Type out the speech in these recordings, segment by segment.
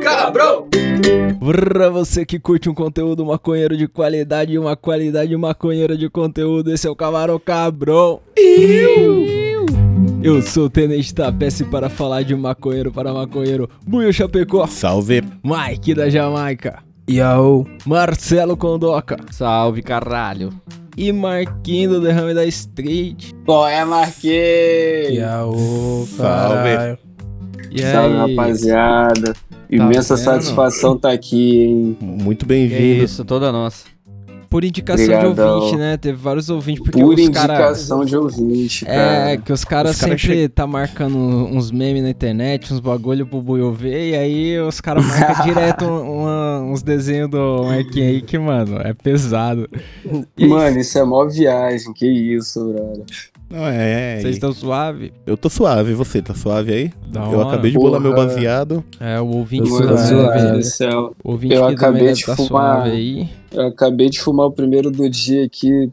Cabrão! Pra você que curte um conteúdo maconheiro de qualidade e uma qualidade maconheira de conteúdo, esse é o Camarão Cabrão. Eu sou o Tenente Tapece para falar de maconheiro para maconheiro. Buio Chapecó, Salve. Mike da Jamaica, Yo. Marcelo Condoca Salve, caralho. e Marquinho do Derrame da Street. Qual é, Marquês? Yo, Salve. E Salve, aí? rapaziada. Imensa vendo? satisfação tá aqui, hein? Muito bem-vindo. isso, toda nossa. Por indicação de Obrigadão. ouvinte, né? Teve vários ouvintes, porque Por os indicação de ouvinte, cara. É, que os caras cara sempre tá marcando uns memes na internet, uns bagulho pro Buio ver, e aí os caras marcam direto um- uma- uns desenhos do Marquinhos aí que, mano, é pesado. E Mano, isso é mó viagem, que isso, brother. Não, é, Vocês estão suave? Eu tô suave, você tá suave aí? Da eu hora. acabei de bolar meu baseado. É, o ouvinte suave. do céu. o ouvinte Eu acabei de tá fumar. suave aí. Eu acabei de fumar o primeiro do dia aqui.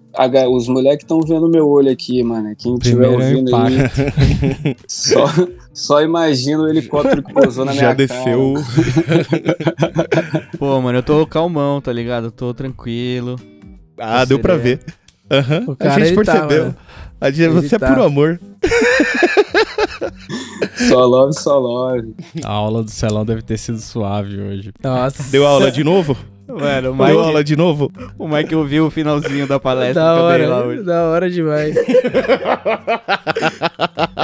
Os moleques estão vendo meu olho aqui, mano. Quem estiver é ouvindo aí, só, só imagina o helicóptero que pousou na minha Já desceu. Pô, mano, eu tô calmão, tá ligado? Eu tô tranquilo. Ah, deu pra ver. Aham. O A cara, gente tá, percebeu. mano. A gente, Ele você é tá. puro amor. Só love, só love. A aula do celão deve ter sido suave hoje. Nossa. Deu aula de novo? Mano, o Deu aula Mike, de novo? o Mike ouviu o finalzinho da palestra Da que eu dei lá hora, hoje. da hora demais.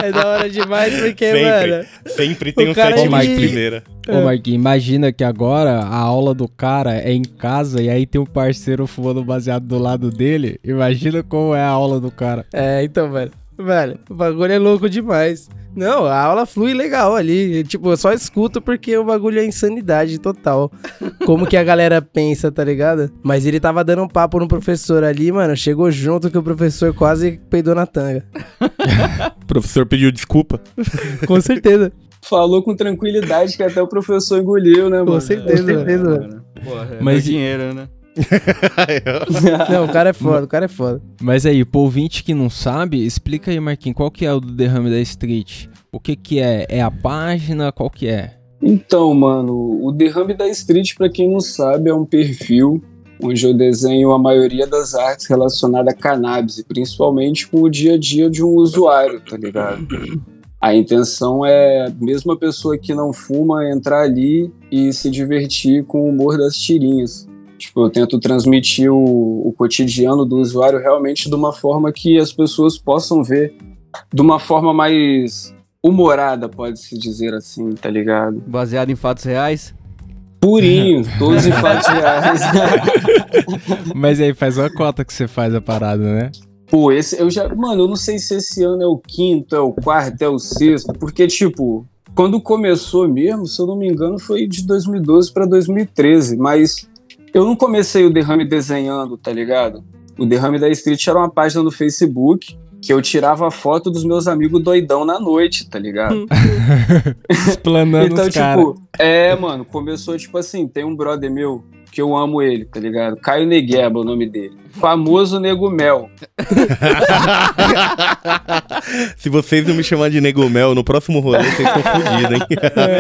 é da hora demais porque, Sempre. mano. Sempre tem O um sete mais ele- primeira. Ô, Marquinhos, imagina que agora a aula do cara é em casa e aí tem um parceiro fumando baseado do lado dele. Imagina como é a aula do cara. É, então, velho. Velho, o bagulho é louco demais. Não, a aula flui legal ali. Tipo, eu só escuto porque o bagulho é insanidade total. Como que a galera pensa, tá ligado? Mas ele tava dando um papo no professor ali, mano. Chegou junto que o professor quase peidou na tanga. O professor pediu desculpa. Com certeza. Falou com tranquilidade que até o professor engoliu, né, mano? Com certeza, com certeza, mano. Porra, é Mas dinheiro, né? Não, o cara é foda, o cara é foda. Mas aí, pro ouvinte que não sabe, explica aí, Marquinhos, qual que é o do Derrame da Street? O que que é? É a página? Qual que é? Então, mano, o Derrame da Street, pra quem não sabe, é um perfil onde eu desenho a maioria das artes relacionadas a cannabis, e principalmente com o dia a dia de um usuário, tá ligado? A intenção é, mesmo a pessoa que não fuma, entrar ali e se divertir com o humor das tirinhas. Tipo, eu tento transmitir o, o cotidiano do usuário realmente de uma forma que as pessoas possam ver de uma forma mais humorada, pode-se dizer assim, tá ligado? Baseado em fatos reais. Purinho, todos em fatos reais. Mas aí, faz uma cota que você faz a parada, né? Pô, esse eu já. Mano, eu não sei se esse ano é o quinto, é o quarto, é o sexto, porque, tipo, quando começou mesmo, se eu não me engano, foi de 2012 pra 2013, mas eu não comecei o derrame desenhando, tá ligado? O derrame da Street era uma página no Facebook que eu tirava foto dos meus amigos doidão na noite, tá ligado? Explanando então, os tipo, é, mano, começou tipo assim, tem um brother meu que eu amo ele, tá ligado? Caio Negueba, o nome dele. Famoso Nego Mel. Se vocês não me chamarem de Nego Mel no próximo rolê, vocês estão fodidos, hein?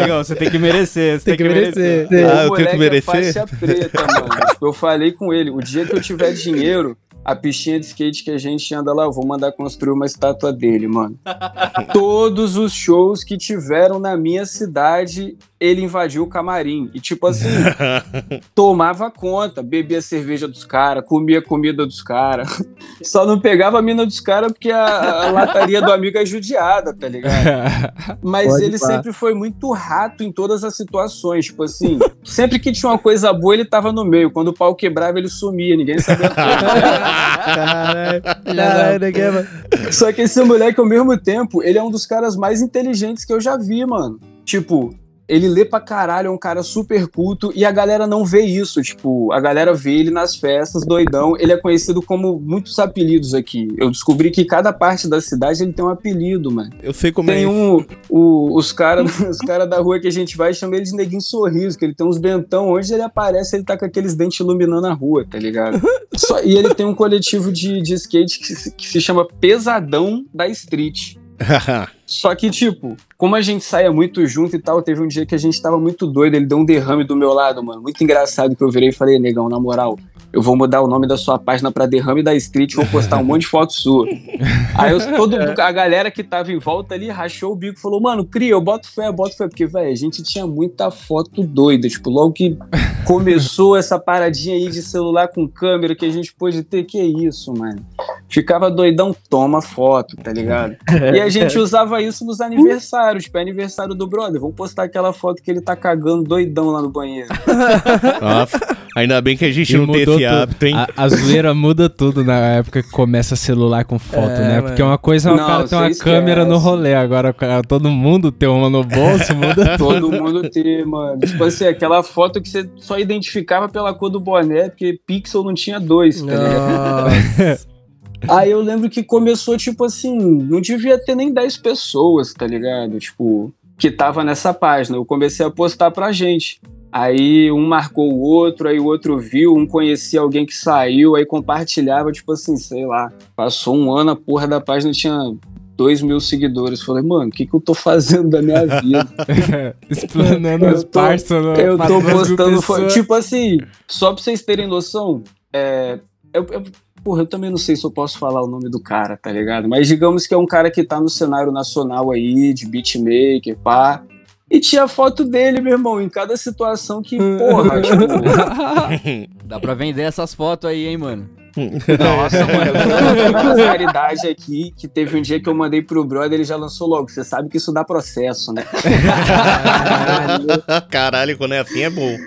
Legal, você tem que merecer, você Tem que merecer. Ah, o eu tenho que é merecer? faixa preta, mano. Tipo, eu falei com ele, o dia que eu tiver dinheiro, a pistinha de skate que a gente anda lá, eu vou mandar construir uma estátua dele, mano. Todos os shows que tiveram na minha cidade, ele invadiu o camarim. E tipo assim, tomava conta, bebia cerveja dos caras, comia comida dos caras. Só não pegava a mina dos caras porque a, a lataria do amigo é judiada, tá ligado? Mas Pode ele pá. sempre foi muito rato em todas as situações. Tipo assim, sempre que tinha uma coisa boa, ele tava no meio. Quando o pau quebrava, ele sumia, ninguém sabia. Caralho. Caralho. Só que esse moleque, ao mesmo tempo, ele é um dos caras mais inteligentes que eu já vi, mano. Tipo, ele lê pra caralho, é um cara super culto, e a galera não vê isso, tipo, a galera vê ele nas festas, doidão, ele é conhecido como muitos apelidos aqui. Eu descobri que cada parte da cidade ele tem um apelido, mano. Eu sei como Tem é. um, o- os caras os cara da rua que a gente vai chamam ele de neguinho sorriso, que ele tem uns dentão, onde ele aparece, ele tá com aqueles dentes iluminando a rua, tá ligado? Só- e ele tem um coletivo de, de skate que se, que se chama Pesadão da Street. Só que, tipo, como a gente saia muito junto e tal, teve um dia que a gente tava muito doido, ele deu um derrame do meu lado, mano. Muito engraçado que eu virei e falei, negão, na moral, eu vou mudar o nome da sua página pra Derrame da Street e vou postar um monte de foto sua. Aí eu, todo, a galera que tava em volta ali rachou o bico e falou, mano, cria, eu boto fé, eu boto fé. Porque, velho, a gente tinha muita foto doida. Tipo, logo que começou essa paradinha aí de celular com câmera que a gente pôde ter, que isso, mano. Ficava doidão, toma foto, tá ligado? E a gente usava isso nos aniversários, tipo, é aniversário do brother. Vamos postar aquela foto que ele tá cagando doidão lá no banheiro. Nossa, ainda bem que a gente E não tem esse hábito, hein? A, a zoeira muda tudo na época que começa celular com foto, É, né? mano. Porque uma coisa é o cara ter uma você câmera no esquece. rolê, agora cara- todo mundo ter uma no bolso, muda tudo. Todo mundo ter, mano. Tipo assim, aquela foto que você só identificava pela cor do boné, porque pixel não tinha dois, tá ligado? Aí eu lembro que começou, tipo assim, não devia ter nem 10 pessoas, tá ligado? Tipo, que tava nessa página. Eu comecei a postar pra gente. Aí um marcou o outro, aí o outro viu, um conhecia alguém que saiu, aí compartilhava, tipo assim, sei lá. Passou um ano, a porra da página tinha 2 mil seguidores. Falei, mano, o que, que eu tô fazendo da minha vida? Explanando os parça Eu tô mil postando. Tipo assim, só pra vocês terem noção, é. Eu, eu- porra, eu também não sei se eu posso falar o nome do cara, tá ligado? Mas digamos que é um cara que tá no cenário nacional aí, de beatmaker, pá. E tinha foto dele, meu irmão, em cada situação que, porra, tipo. Dá pra vender essas fotos aí, hein, mano? Nossa, mano, eu tô uma caridade aqui que teve um dia que eu mandei pro brother, ele já lançou logo. Você sabe que isso dá processo, né? Caralho, quando é assim é bom.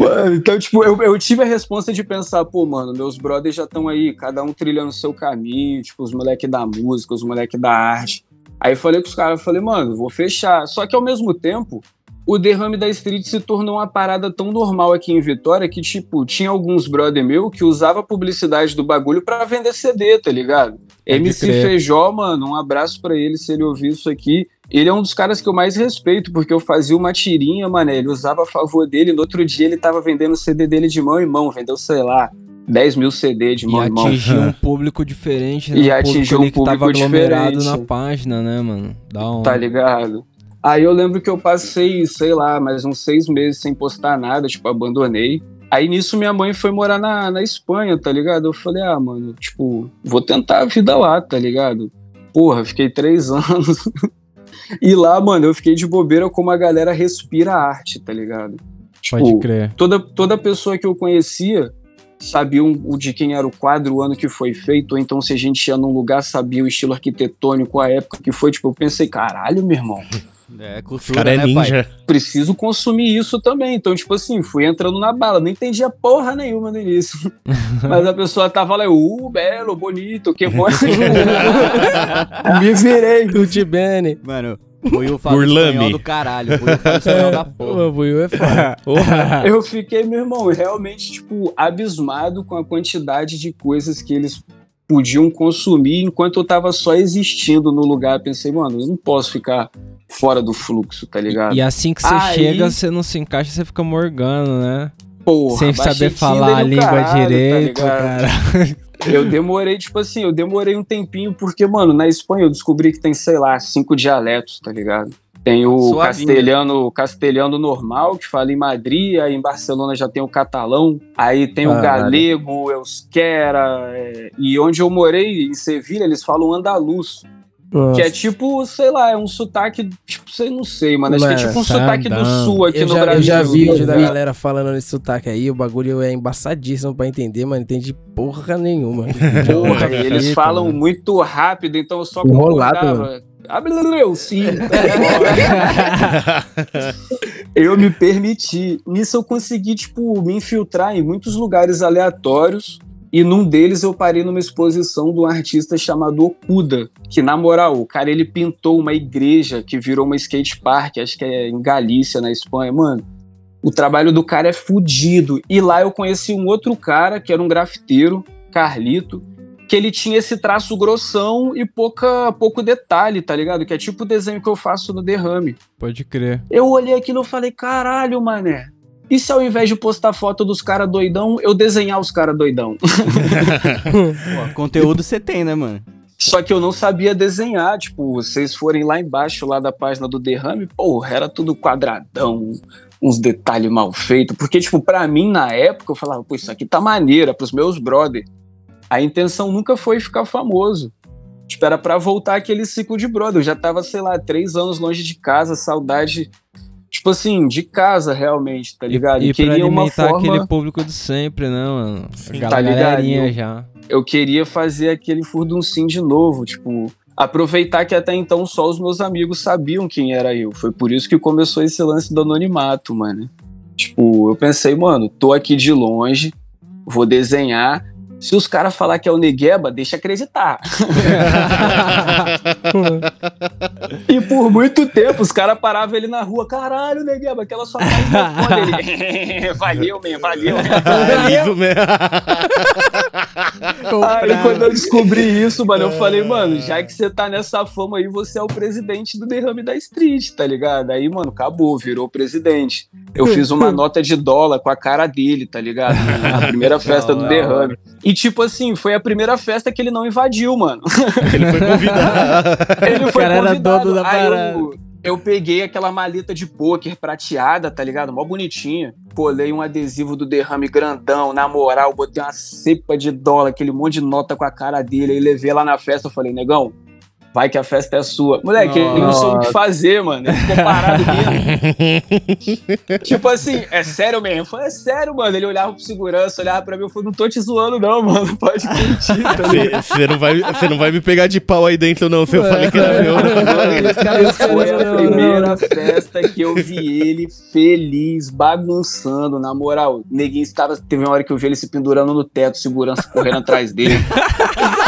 Mano, então, tipo, eu, eu tive a responsa de pensar, pô, mano, meus brothers já estão aí, cada um trilhando o seu caminho, tipo, os moleques da música, os moleques da arte. Aí falei com os caras, falei, mano, vou fechar. Só que ao mesmo tempo, o derrame da street se tornou uma parada tão normal aqui em Vitória que, tipo, tinha alguns brother meu que usava a publicidade do bagulho pra vender CD, tá ligado? MC crer. Feijó, mano, um abraço pra ele se ele ouvir isso aqui. Ele é um dos caras que eu mais respeito, porque eu fazia uma tirinha, mano. Ele usava a favor dele. No outro dia ele tava vendendo o CD dele de mão em mão. Vendeu, sei lá, 10 mil CD de E mão em mão. atingiu um público diferente, né? E Um atingiu um que tava público aglomerado diferente. na página, né, mano? Dá um... Tá ligado? Aí eu lembro que eu passei, sei lá, mais uns seis meses sem postar nada, tipo, abandonei. Aí nisso minha mãe foi morar na, na Espanha, tá ligado? Eu falei, ah, mano, tipo, vou tentar a vida lá, tá ligado? Porra, fiquei três anos. E lá, mano, eu fiquei de bobeira como a galera respira arte, tá ligado? Pode Tipo, crer. toda, toda pessoa que eu conhecia sabia o de quem era o quadro, o ano que foi feito, ou então se a gente ia num lugar, sabia o estilo arquitetônico, a época que foi. Tipo, eu pensei, caralho, meu irmão, É Esse cultura, cara é né, pai? ninja. preciso consumir isso também. Então, tipo assim, fui entrando na bala, não entendia porra nenhuma no início. Mas a pessoa tava lá, uh, belo, bonito, que bom. Me virei. Tutti bene. Mano, o Will fala Burlame. espanhol do caralho. O Will fala espanhol da porra. O Will é foda. Eu fiquei, meu irmão, realmente, tipo, abismado com a quantidade de coisas que eles podiam consumir enquanto eu tava só existindo no lugar. Pensei, mano, eu não posso ficar fora do fluxo, tá ligado? E assim que você Aí- chega, você não se encaixa, você fica morgando, né? Porra, Sem saber falar a língua caralho, tá direito, ligado? cara. Eu demorei, tipo assim, eu demorei um tempinho, porque, mano, na Espanha eu descobri que tem, sei lá, cinco dialetos, tá ligado? Tem o castelhano, castelhano normal, que fala em Madrid, aí em Barcelona já tem o catalão, aí tem o Caralho. galego, o euskera, é, e onde eu morei, em Sevilha, eles falam andaluz, que é tipo, sei lá, é um sotaque, tipo, sei, não sei, mano, acho que é Mano, tipo um sotaque do sul aqui Eu no já, eu Brasil. já vi vídeo da galera falando nesse sotaque aí, o bagulho é embaçadíssimo pra entender, mano. Entende porra nenhuma. Porra, e eles Fita, falam mano. muito rápido, então eu só Enrolado, concordava. Ah, Eu sim. eu me permiti. Nisso eu consegui, tipo, me infiltrar em muitos lugares aleatórios. E num deles eu parei numa exposição de um artista chamado Okuda, que na moral, o cara ele pintou uma igreja que virou uma skate park, acho que é em Galícia, na Espanha, mano. O trabalho do cara é fudido. E lá eu conheci um outro cara que era um grafiteiro, Carlito, que ele tinha esse traço grossão e pouca, pouco detalhe, tá ligado? Que é tipo o desenho que eu faço no derrame. Pode crer. Eu olhei aquilo e falei, caralho, mané. E se ao invés de postar foto dos caras doidão, eu desenhar os caras doidão? Pô, conteúdo você tem, né, mano? Só que eu não sabia desenhar. Tipo, vocês forem lá embaixo, lá da página do Derrame, porra, era tudo quadradão, uns detalhes mal feitos. Porque, tipo, pra mim, na época, eu falava, pô, isso aqui tá maneira, pros meus brother. A intenção nunca foi ficar famoso. Tipo, era pra voltar aquele ciclo de brother. Eu já tava, sei lá, três anos longe de casa, saudade, tipo assim, de casa realmente, tá ligado? E, e pra queria uma alimentar forma. aquele público de sempre, né, mano? Sim, tá ligado? galerinha Eu- já. eu queria fazer aquele furduncinho de novo, tipo, aproveitar que até então só os meus amigos sabiam quem era eu. Foi por isso que começou esse lance do anonimato, mano. Tipo, eu pensei, mano, tô aqui de longe, vou desenhar. Se os caras falar que é o Negueba, deixa acreditar. e por muito tempo os caras paravam ele na rua. Caralho, Negueba, aquela sua é foda. Ele, valeu, man, valeu. É isso mesmo. Aí quando eu descobri isso, mano, eu falei, mano, já que você tá nessa fama aí, você é o presidente do derrame da street, tá ligado? Aí, mano, acabou, virou presidente. Eu fiz uma nota de dólar com a cara dele, tá ligado? Na primeira festa do derrame. E tipo assim, foi a primeira festa que ele não invadiu, mano. Ele foi convidado. Ele foi cara era convidado. dono da Aí parada. Eu, peguei aquela maleta de pôquer prateada, tá ligado? Mó bonitinha. Colei um adesivo do derrame grandão, na moral, botei uma cepa de dólar, aquele monte de nota com a cara dele. Aí levei lá na festa, falei, negão, vai que a festa é sua. Moleque, ele não soube o que fazer, mano. Ele ficou parado mesmo. tipo assim, é sério mesmo? Eu falei, é sério, mano. Ele olhava pro segurança, olhava pra mim, eu falei, não tô te zoando, não, mano. Pode curtir, tá? Você não, vai- não vai me pegar de pau aí dentro, não. Se eu falei que era meu. Os caras Foi a não, não, primeira festa que eu vi ele feliz, bagunçando, na moral. Neguinho estava. Teve uma hora que eu vi ele se pendurando no teto, segurança correndo atrás dele.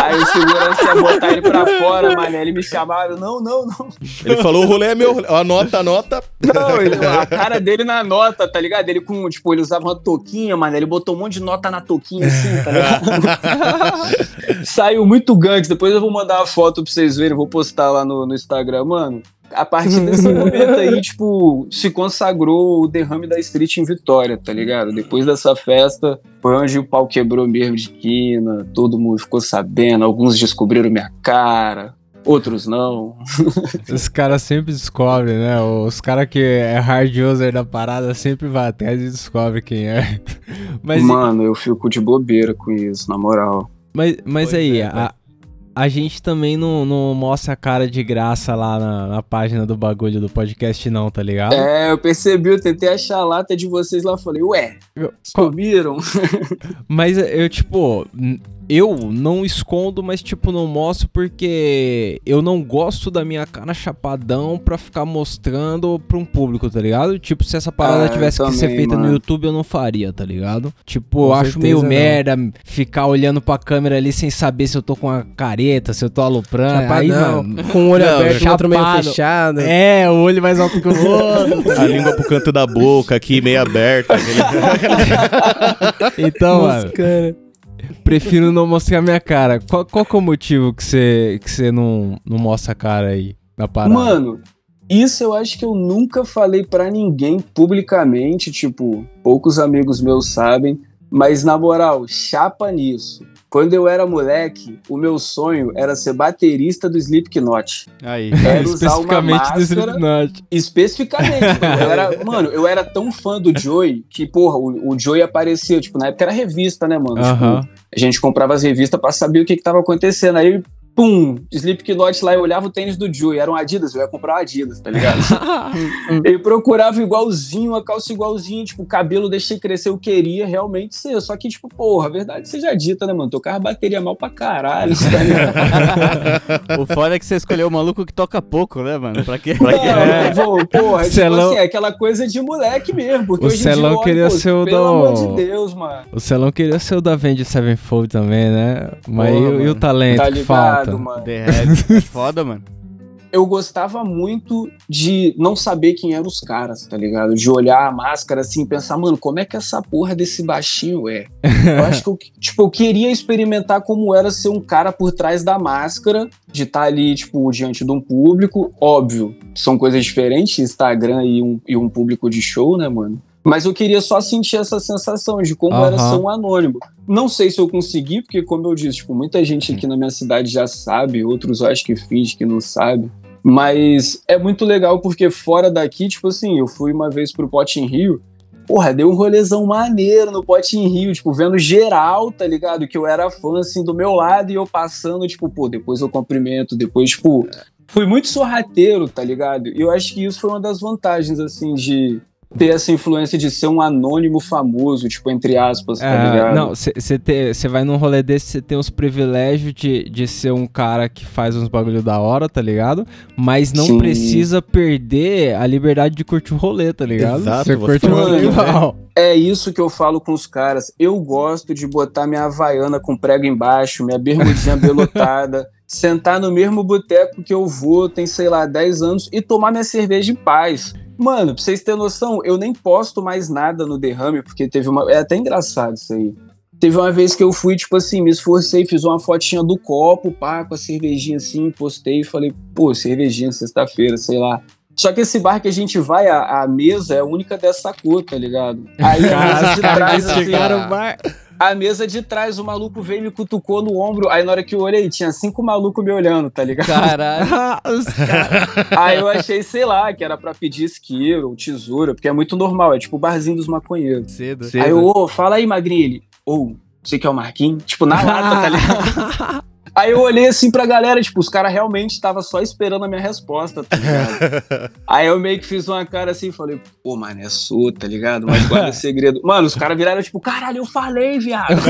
Aí o segurança ia botar ele pra fora, mané. Ele me chamava, não, não, não. Ele falou: o rolê é meu. Anota, anota. Não, ele- a cara dele na nota, tá ligado? Ele com, tipo, ele usava uma touquinha, mano. Ele botou um monte de nota na touquinha assim, tá ligado? Saiu muito gangue. Depois eu vou mandar uma foto pra vocês verem, vou postar lá no, no Instagram, mano. A partir desse momento aí, tipo, se consagrou o derrame da Street em Vitória, tá ligado? Depois dessa festa, foi onde o pau quebrou mesmo de quina, todo mundo ficou sabendo, alguns descobriram minha cara, outros não. Os caras sempre descobrem, né? Os caras que é hard user da parada sempre vai atrás e descobre quem é. Mas, Mano, eu fico de bobeira com isso, na moral. mas, mas Pois aí, é, a, a gente também não, não mostra a cara de graça lá na, na página do bagulho do podcast, não, tá ligado? É, eu percebi, eu tentei achar a lata de vocês lá, falei, ué, Eu-? Mas eu, tipo, eu não escondo, mas, tipo, não mostro porque eu não gosto da minha cara chapadão pra ficar mostrando pra um público, tá ligado? Tipo, se essa parada Ah, tivesse que ser também, feita no mano. YouTube, eu não faria, tá ligado? Tipo, Com eu acho meio não. merda ficar olhando pra câmera ali sem saber se eu tô com a careta, se eu tô aloprando. Aí, Chapadão, mano, com o olho Não, aberto, o outro meio chapado. fechado. é, o olho mais alto que o outro. A língua pro canto da boca aqui, meio aberta. aquele- Então, mano. Moscando. Prefiro não mostrar minha cara. Qual, qual é o motivo que você que você não, não mostra a cara aí na parada? Mano, isso eu acho que eu nunca falei pra ninguém publicamente, tipo, poucos amigos meus sabem, mas na moral, chapa nisso. Quando eu era moleque, o meu sonho era ser baterista do Slipknot. Aí. Era usar uma Especificamente do máscara, Slipknot. Especificamente. mano. Eu era, mano, eu era tão fã do Joey que, porra, o, o Joey aparecia, tipo, na época era revista, né, mano? Aham. Tipo, a gente comprava as revistas pra saber o que, que tava acontecendo. Aí pum, Slipknot lá, eu olhava o tênis do Joe, era um Adidas, eu ia comprar um Adidas, tá ligado? eu procurava igualzinho, a calça igualzinho, tipo, o cabelo deixei crescer, eu queria realmente ser, só que, tipo, porra, a verdade seja dita, né, mano? Teu carro bateria mal pra caralho, tá ligado? o foda é que você escolheu o maluco que toca pouco, né, mano? Pra quê? Não, eu vou, porra, tipo Celão- assim, é aquela coisa de moleque mesmo, porque O hoje em dia, Celão olho, queria pô, ser o pelo do- amor de Deus, mano. O Celão queria ser o da Avenged Sevenfold também, né? Mas Porra, e, o- e o talento Tá que ligado, falta? mano? É foda, mano. eu gostava muito de não saber quem eram os caras, tá ligado? De olhar a máscara assim e pensar, mano, como é que essa porra desse baixinho é? Eu acho que eu, tipo, eu queria experimentar como era ser um cara por trás da máscara, de estar ali, tipo, diante de um público. Óbvio, são coisas diferentes, Instagram e um, e um público de show, né, mano? Mas eu queria só sentir essa sensação de como era Aham. ser um anônimo. Não sei se eu consegui, porque, como eu disse, tipo, muita gente aqui na minha cidade já sabe, outros eu acho que finge que não sabe. Mas é muito legal porque fora daqui, tipo assim, eu fui uma vez pro Pote em Rio, porra, deu um rolezão maneiro no Pote em Rio, tipo, vendo geral, tá ligado? Que eu era fã, assim, do meu lado e eu passando, tipo, pô, depois eu cumprimento, depois, tipo, fui muito sorrateiro, tá ligado? E eu acho que isso foi uma das vantagens, assim, de ter essa influência de ser um anônimo famoso, tipo, entre aspas, tá É, ligado? não, você vai num rolê desse, você tem os privilégios de, de ser um cara que faz uns bagulho da hora, tá ligado? Mas não Sim. precisa perder a liberdade de curtir o rolê, tá ligado? Exato, Você curte o rolê fazer. igual. É isso que eu falo com os caras. Eu gosto de botar minha havaiana com prego embaixo, minha bermudinha belotada, sentar no mesmo boteco que eu vou, tem, sei lá, 10 anos, e tomar minha cerveja em paz. Mano, pra vocês terem noção, eu nem posto mais nada no derrame, porque teve uma. É até engraçado isso aí. Teve uma vez que eu fui, tipo assim, me esforcei, fiz uma fotinha do copo, pá, com a cervejinha assim, postei e falei, pô, cervejinha, sexta-feira, sei lá. Só que esse bar que a gente vai, a, a mesa é a única dessa cor, tá ligado? Aí a mesa de trás, assim, no bar. A mesa de trás, o maluco veio e me cutucou no ombro. Aí na hora que eu olhei, tinha cinco malucos me olhando, tá ligado? Caralho. Os caras- Aí eu achei, sei lá, que era pra pedir isqueiro ou tesoura, porque é muito normal, é tipo o barzinho dos maconheiros. Cedo. Aí eu, ô, fala aí, magrinho. Ele, ô, você que é o Marquinhos? Tipo, na lata, tá ligado? Aí eu olhei assim pra galera, tipo, os caras realmente estavam só esperando a minha resposta, tá ligado? Aí eu meio que fiz uma cara assim e falei, pô, mano, é sua, tá ligado? Mas guarda segredo. Mano, os caras viraram tipo, caralho, eu falei, viado.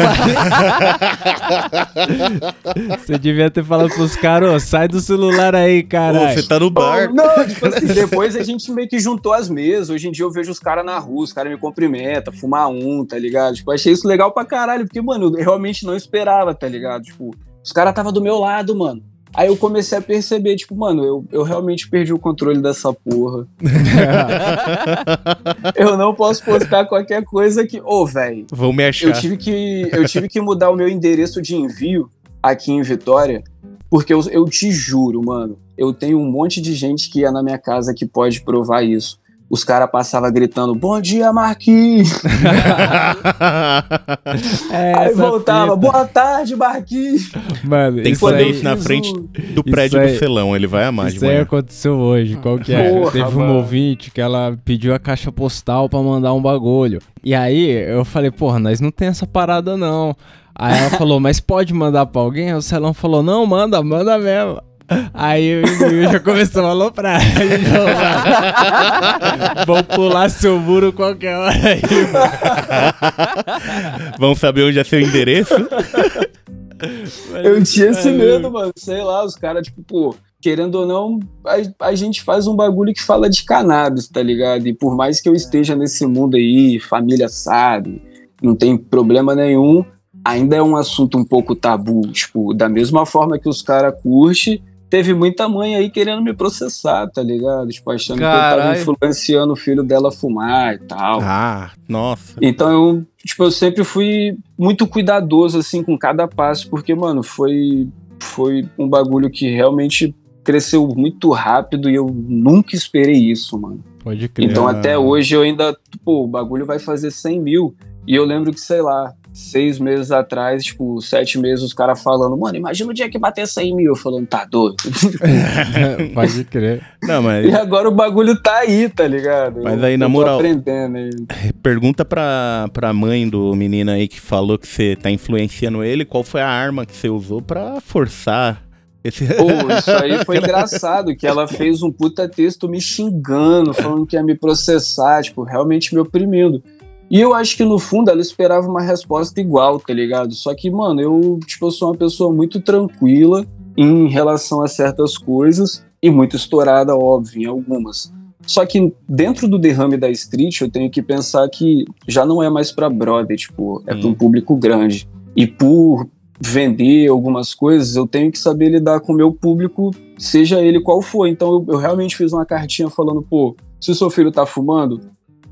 Você devia ter falado pros caras, ô, sai do celular aí, Pô, caralho. você tá no bar. Oh, não, tipo assim, depois a gente meio que juntou as mesas. Hoje em dia eu vejo os caras na rua, os caras me cumprimentam, fumar um, tá ligado? Tipo, achei isso legal pra caralho, porque, mano, eu realmente não esperava, tá ligado? Tipo, os caras tava do meu lado, mano. Aí eu comecei a perceber, tipo, mano, eu, eu realmente perdi o controle dessa porra. Eu não posso postar qualquer coisa que. Ô, velho, Vão me eu achar. tive que eu tive que mudar o meu endereço de envio aqui em Vitória, porque eu, eu te juro, mano, eu tenho um monte de gente que ia na minha casa que pode provar isso. Os caras passavam gritando, bom dia, Marquinhos. É, Aí voltava, fita. boa tarde, Marquinhos. Mano, Tem que fazer isso na frente do prédio aí- do Celão, ele vai amar de Isso aí aconteceu hoje, qual que é? Porra, Teve mano. ouvinte que ela pediu a caixa postal pra mandar um bagulho. E aí eu falei, porra, nós não tem essa parada não. Aí ela falou, mas pode mandar pra alguém? Aí o Celão falou, não, manda, manda mesmo. Aí o inimigo já começou a aloprar. Aí ele falou, "Mano, Vão pular seu muro qualquer hora aí, mano. Vão saber onde é seu endereço? Eu tinha esse medo, mano. Sei lá, os caras, tipo, pô, querendo ou não, a, a gente faz um bagulho que fala de cannabis, tá ligado? E por mais que eu esteja nesse mundo aí, família sabe, não tem problema nenhum, ainda é um assunto um pouco tabu. Tipo, da mesma forma que os caras curtem, teve muita mãe aí querendo me processar, tá ligado? Tipo, achando que eu tava influenciando o filho dela a fumar e tal. Ah, nossa. Então eu, tipo, eu sempre fui muito cuidadoso assim com cada passo, porque mano, foi foi um bagulho que realmente cresceu muito rápido e eu nunca esperei isso, mano. Pode crer. Então até hoje eu ainda, pô, o bagulho vai fazer 100 mil e eu lembro que, sei lá, seis meses atrás, tipo, sete meses, os caras falando, mano, imagina o dia que bater 100 mil. Eu falando, tá doido. Pode crer. Não, mas e agora o bagulho tá aí, tá ligado? Mas Eu- aí, na eu tô moral- aprendendo aí. pergunta pra, pra mãe do menino aí que falou que você tá influenciando ele, qual foi a arma que você usou pra forçar Esse... Pô, isso aí foi engraçado, que ela fez um puta texto me xingando, falando que ia me processar, tipo, realmente me oprimindo. E eu acho que no fundo ela esperava uma resposta igual, tá ligado? Só que, mano, eu, tipo, eu sou uma pessoa muito tranquila em relação a certas coisas e muito estourada, óbvio, em algumas. Só que dentro do derrame da street, eu tenho que pensar que já não é mais pra brother, tipo, é pra um público grande. E por vender algumas coisas, eu tenho que saber lidar com o meu público, seja ele qual for. Então eu, eu realmente fiz uma cartinha falando, pô, se o seu filho tá fumando,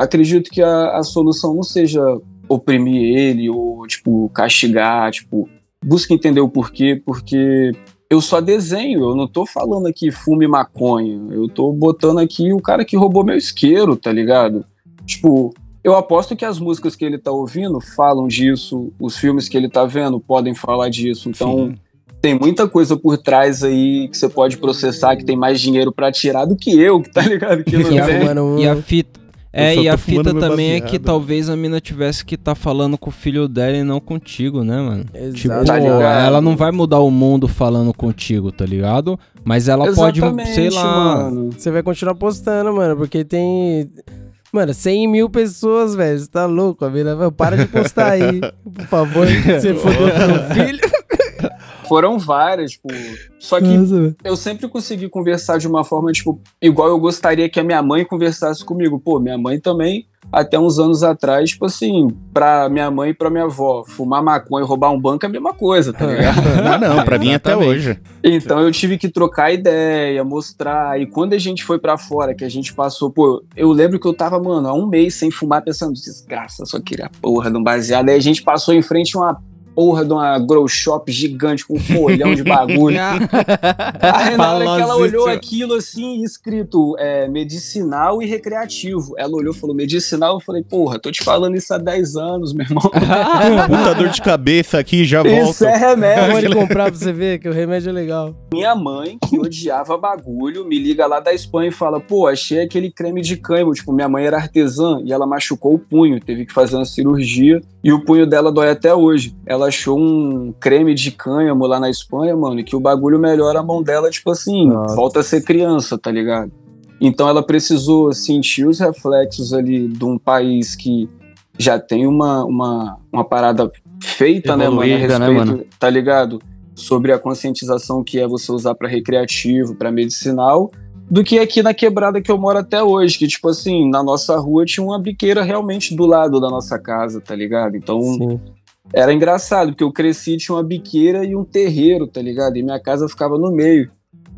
acredito que a, a solução não seja oprimir ele ou, tipo, castigar, tipo, busca entender o porquê, porque eu só desenho, eu não tô falando aqui fume maconha, eu tô botando aqui o cara que roubou meu isqueiro, tá ligado? Tipo, eu aposto que as músicas que ele tá ouvindo falam disso, os filmes que ele tá vendo podem falar disso, então Sim. tem muita coisa por trás aí que você pode processar, que tem mais dinheiro pra tirar do que eu, tá ligado? Que não E a-. Mano, E a fita. É, e a fita também é que baseado. talvez a mina tivesse que estar falando com o filho dela e não contigo, né, mano? Tipo, Exato. Tá ligado? ela não vai mudar o mundo falando contigo, tá ligado? Mas ela pode, Exatamente, sei lá. mano. Você vai continuar postando, mano, porque tem. Mano, 100 mil pessoas, velho. Você tá louco, a mina vai. Para de postar aí, por favor. Você fodeu pro meu filho. Foram várias, tipo. Só que Nossa, eu sempre consegui conversar de uma forma, tipo, igual eu gostaria que a minha mãe conversasse comigo. Pô, minha mãe também, até uns anos atrás, tipo assim, pra minha mãe e pra minha avó, fumar maconha e roubar um banco é a mesma coisa, tá ligado? Ah, não, pra mim até Exatamente. hoje. Então eu tive que trocar ideia, mostrar. E quando a gente foi pra fora, que a gente passou, pô, eu lembro que eu tava, mano, há um mês sem fumar, pensando, desgraça, só queria a porra de um baseado. Aí a gente passou em frente a uma porra de uma grow shop gigante com um folhão de bagulho. Aí na hora que ela olhou aquilo assim, escrito é, medicinal e recreativo. Ela olhou e falou, medicinal, eu falei, porra, tô te falando isso há 10 anos, meu irmão. Puta dor de cabeça aqui, já Isso volto. é remédio. Pode comprar pra você ver que o remédio é legal. Minha mãe, que odiava bagulho, me liga lá da Espanha e fala: pô, achei aquele creme de cânhamo. Tipo, minha mãe era artesã e ela machucou o punho, teve que fazer uma cirurgia e o punho dela dói até hoje. Ela achou um creme de cânhamo lá na Espanha, mano, que o bagulho melhora a mão dela, tipo assim, Nossa. volta a ser criança, tá ligado? Então ela precisou sentir os reflexos ali de um país que já tem uma, uma, uma parada feita, né, mano, a né, respeito, mano? tá ligado? Sobre a conscientização que é você usar pra recreativo, pra medicinal, do que aqui na quebrada que eu moro até hoje, que tipo assim, na nossa rua tinha uma biqueira realmente do lado da nossa casa, tá ligado? Então Sim. Era engraçado, porque eu cresci tinha uma biqueira e um terreiro, tá ligado? E minha casa ficava no meio.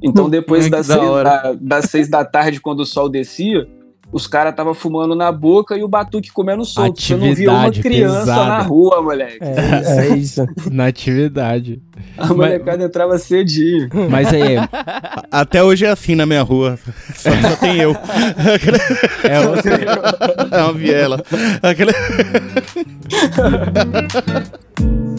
Então depois que das da seis, da- das seis da tarde, quando o sol descia, os caras tava fumando na boca e o batuque comendo solto. Você não via uma Atividade criança pesada. na rua, moleque. É, é isso. Na atividade. A molecada entrava cedinho. Mas aí, Até hoje é assim na minha rua. Só, só tem eu. é, o- É uma viela. Aquela-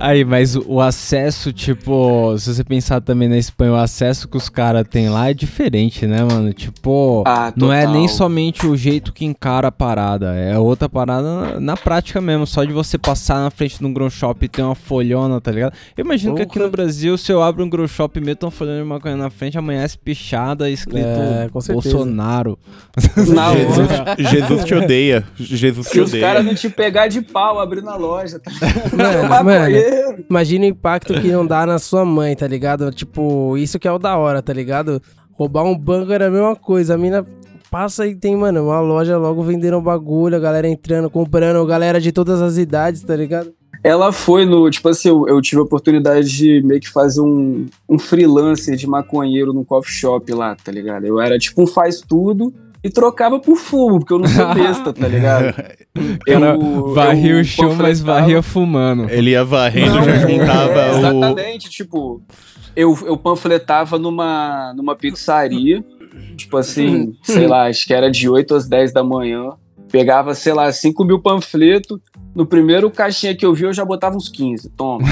Aí, mas o, acesso, tipo, se você pensar também na Espanha, o acesso que os caras têm lá é diferente, né, mano? Tipo, Ah, não é nem somente o jeito que encara a parada, é outra parada na, na prática mesmo. Só de você passar na frente de um grow shop e ter uma folhona, tá ligado? Eu imagino que aqui Porra. no Brasil, se eu abro um grow shop e meto uma folhona de maconha na frente, amanhece pichada escrito É, com certeza. Bolsonaro. Na Jesus. Jesus te odeia. Jesus te Se os caras odeia. não te pegar de pau abrindo a loja, tá Mano, Imagina o impacto que não dá na sua mãe, tá ligado? Tipo, isso que é o da hora, tá ligado? Roubar um banco era a mesma coisa. A mina passa e tem, mano, uma loja logo vendendo bagulho, a galera entrando, comprando, galera de todas as idades, tá ligado? Ela foi no. Tipo assim, eu, eu tive a oportunidade de meio que fazer um, um freelancer de maconheiro no coffee shop lá, tá ligado? Eu era tipo um faz tudo e trocava por fumo, porque eu não sou besta, tá ligado? Cara, varria o chão, mas panfletava- varria fumando. Ele ia varrendo, Não, já é, juntava o. Exatamente, tipo, eu, eu panfletava numa, numa pizzaria, tipo assim, sei lá, acho que era de 8 às 10 da manhã. Pegava, sei lá, 5 mil panfletos, No primeiro caixinha que eu vi, eu já botava uns 15. Toma.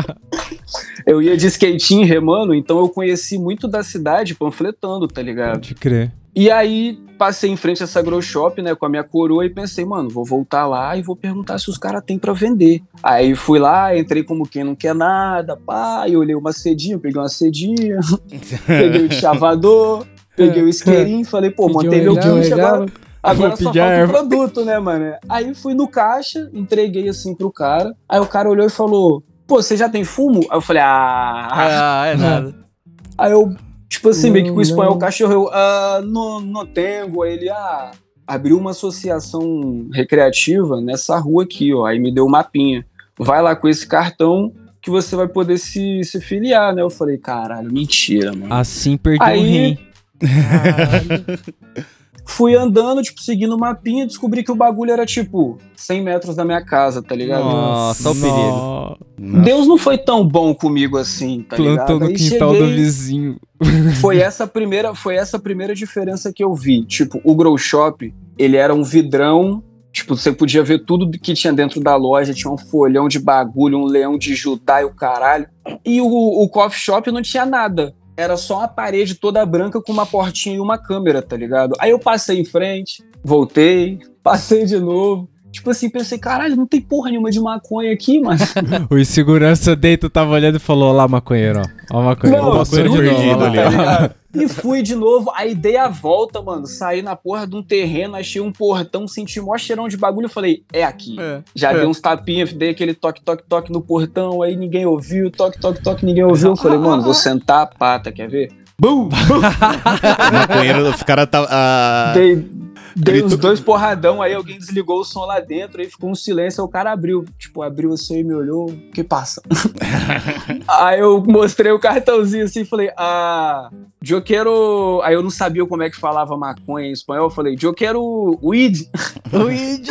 eu ia de skatinho remando, então eu conheci muito da cidade panfletando, tá ligado? Pode crer. E aí passei em frente a essa grow shop, né, com a minha coroa e pensei, mano, vou voltar lá e vou perguntar se os caras têm pra vender. Aí fui lá, entrei como quem não quer nada, pá, e olhei uma cedinha, peguei uma cedinha, peguei o chavador, peguei o isqueirinho, falei, pô, Pediu montei meu kit agora. Agora Vou só pedir a falta o erva. produto, né, mano? Aí fui no caixa, entreguei assim pro cara. Aí o cara olhou e falou: Pô, você já tem fumo? Aí eu falei: Ah. Ah, é nada. Aí eu, tipo assim, meio que com o espanhol não. cachorro, eu, ah, não, não tenho. Aí ele, ah, abriu uma associação recreativa nessa rua aqui, ó. Aí me deu um mapinha. Vai lá com esse cartão que você vai poder se, se filiar, né? Eu falei, caralho, mentira, mano. Assim perdi Aí- um rim. Fui andando, tipo, seguindo o mapinha, descobri que o bagulho era, tipo, 100 metros da minha casa, tá ligado? Nossa, o perigo. Nossa, Deus não foi tão bom comigo assim, tá Plantou ligado? no Aí quintal do cheguei, vizinho. foi essa a primeira, foi essa primeira diferença que eu vi. Tipo, o Grow Shop, ele era um vidrão, tipo, você podia ver tudo que tinha dentro da loja, tinha um folhão de bagulho, um leão de Judá e o caralho. E o, o Coffee Shop não tinha nada. Era só uma parede toda branca com uma portinha e uma câmera, tá ligado? Aí eu passei em frente, voltei, passei de novo. Tipo assim, pensei, caralho, não tem porra nenhuma de maconha aqui, mano. O segurança dentro tava olhando e falou: Ó lá, maconheiro, ó. Ó, maconheiro. Não, Ó, o maconheiro novo, perdido ó lá. ali, tá? E fui de novo, aí dei a volta, mano. Saí na porra de um terreno, achei um portão, senti mó cheirão de bagulho. Eu falei, é aqui. É. Já É. dei uns tapinhas, dei aquele toque, toque, toque no portão, aí ninguém ouviu, toque, toque, toque, ninguém ouviu. Eu falei, mano, vou sentar a pata, quer ver? Bum! Maconheiro, os caras tá. ah, Dei, dei uns dois porradão, aí alguém desligou o som lá dentro, aí ficou um silêncio, aí o cara abriu. Tipo, abriu assim e me olhou, o que passa? aí eu mostrei o cartãozinho assim e falei, ah, eu quero... Aí eu não sabia como é que falava maconha em espanhol, eu falei, eu quero weed. Weed.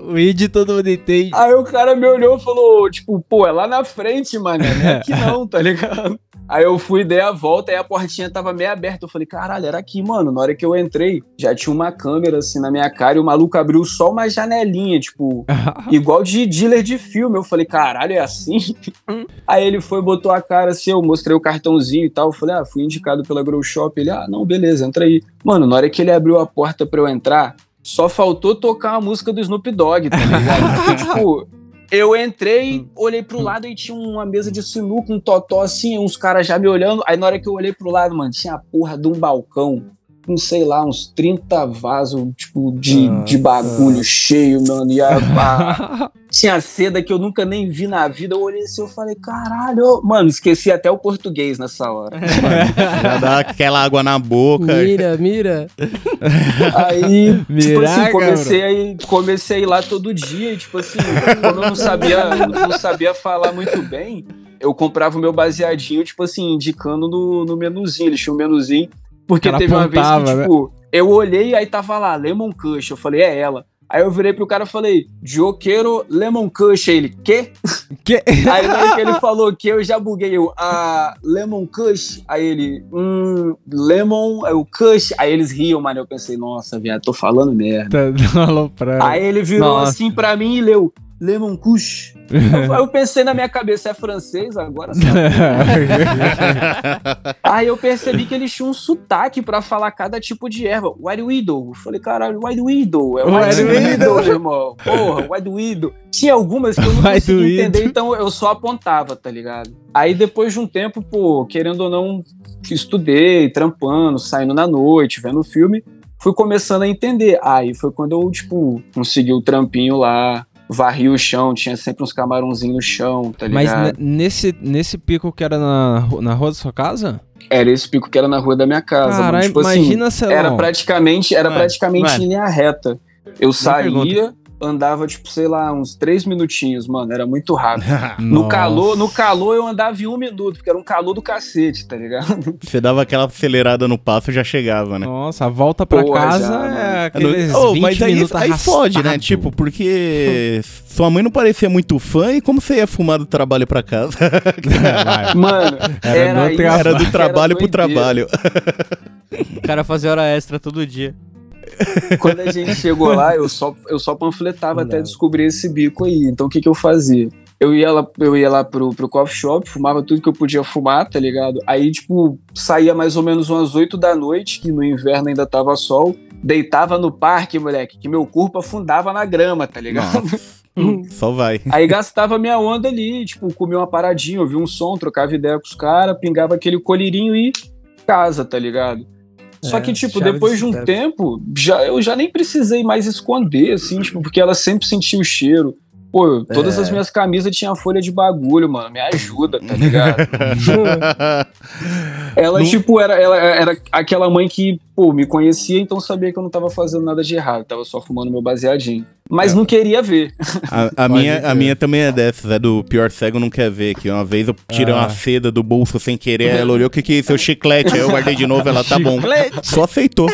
Weed todo mundo entende. Aí o cara me olhou e falou, tipo, pô, é lá na frente, mano, não é aqui não, tá ligado? Aí eu fui, dei a volta, aí a portinha tava meio aberta. Eu falei, caralho, era aqui, mano. Na hora que eu entrei, já tinha uma câmera assim na minha cara e o maluco abriu só uma janelinha, tipo, igual de dealer de filme. Eu falei, caralho, é assim? aí ele foi, botou a cara assim, eu mostrei o cartãozinho e tal. Eu falei, ah, fui indicado pela Grow Shop. Ele, ah, não, beleza, entra aí. Mano, na hora que ele abriu a porta pra eu entrar, só faltou tocar a música do Snoop Dogg, tá ligado? Porque, tipo, eu entrei, olhei pro lado e tinha uma mesa de sinuca, um totó assim, uns caras já me olhando. Aí na hora que eu olhei pro lado, mano, tinha a porra de um balcão com, sei lá, uns 30 vasos, tipo, de, de bagulho cheio, mano. E a, a- tinha seda que eu nunca nem vi na vida. Eu olhei assim, eu falei, caralho. Mano, esqueci até o português nessa hora. Já dá aquela água na boca. Mira, mira. Aí, tipo Miraga, assim, comecei a, ir, comecei a ir lá todo dia, e, tipo assim, como eu não sabia, não sabia falar muito bem, eu comprava o meu baseadinho, tipo assim, indicando no, no menuzinho, eles tinham um menuzinho, porque teve uma vez apontava, que, né? tipo, eu olhei aí tava lá, Lemon Kush, eu falei, é ela. Aí eu virei pro cara e falei, eu quero Lemon Kush, Aí ele, quê? Que? Aí na hora que ele falou que eu já buguei, eu, ah, Lemon Kush. Aí ele, hum, Lemon, é o Kush. Aí eles riam, mano. Eu pensei, nossa, viado, tô falando merda. Tá. Aí ele virou Nossa. assim pra mim e leu, Lemon Kush. eu, eu pensei na minha cabeça, é francês agora? sabe? Aí eu percebi que eles tinham um sotaque pra falar cada tipo de erva. White Widow. Eu falei, caralho, White Widow. É White White Widow, irmão. Porra, White Widow. Tinha algumas que eu não conseguia entender, então eu só apontava, tá ligado? Aí depois de um tempo, pô, querendo ou não, estudei, trampando, saindo na noite, vendo filme, fui começando a entender. Aí foi quando eu, tipo, consegui o trampinho lá, varri o chão, tinha sempre uns camarãozinhos no chão, tá Mas ligado? ne- nesse, nesse pico que era na, na rua da sua casa? Era esse pico que era na rua da minha casa. Tipo assim, imagina, lá. era praticamente, era Mano, praticamente mano. em linha reta. Eu saía, pergunta. Andava, tipo, sei lá, uns três minutinhos, mano. Era muito rápido. No calor, no calor eu andava em um minuto, porque era um calor do cacete, tá ligado? Você dava aquela acelerada no passo já chegava, né? Nossa, a volta pra Porra, casa já, é aqueles Ô, 20 mas aí, minutos aí fode, né? Tipo, porque sua mãe não parecia muito fã e como você ia fumar do trabalho pra casa? Vai. Mano, Era era, isso. Era do trabalho pro doideira. trabalho. O cara fazia hora extra todo dia. quando a gente chegou lá, eu só, eu só panfletava Não até descobrir esse bico aí. Então o que, que eu fazia? Eu ia lá, eu ia lá pro, pro coffee shop, fumava tudo que eu podia fumar, tá ligado? Aí, tipo, saía mais ou menos umas 8 da noite, que no inverno ainda tava sol. Deitava no parque, moleque, que meu corpo afundava na grama, tá ligado? Só vai. Aí gastava minha onda ali, tipo, comia uma paradinha, ouvia um som, trocava ideia com os caras, pingava aquele colírio e casa, tá ligado? Só É, que, tipo, chave depois de um sucesso. tempo, já, eu já nem precisei mais esconder, assim, tipo, porque ela sempre sentia o cheiro. Pô, todas É. as minhas camisas tinham folha de bagulho, mano. Me ajuda, tá ligado? Ela, Não- tipo, era, ela era aquela mãe que, pô, me conhecia, então sabia que eu não tava fazendo nada de errado. Tava só fumando meu baseadinho. Mas não queria ver. A, a minha, a minha também é dessas, é do pior cego não quer ver. Que uma vez eu tirei Ah. uma seda do bolso sem querer, ela olhou o que que é isso? É o chiclete. Aí eu guardei de novo, ela tá bom. Só aceitou.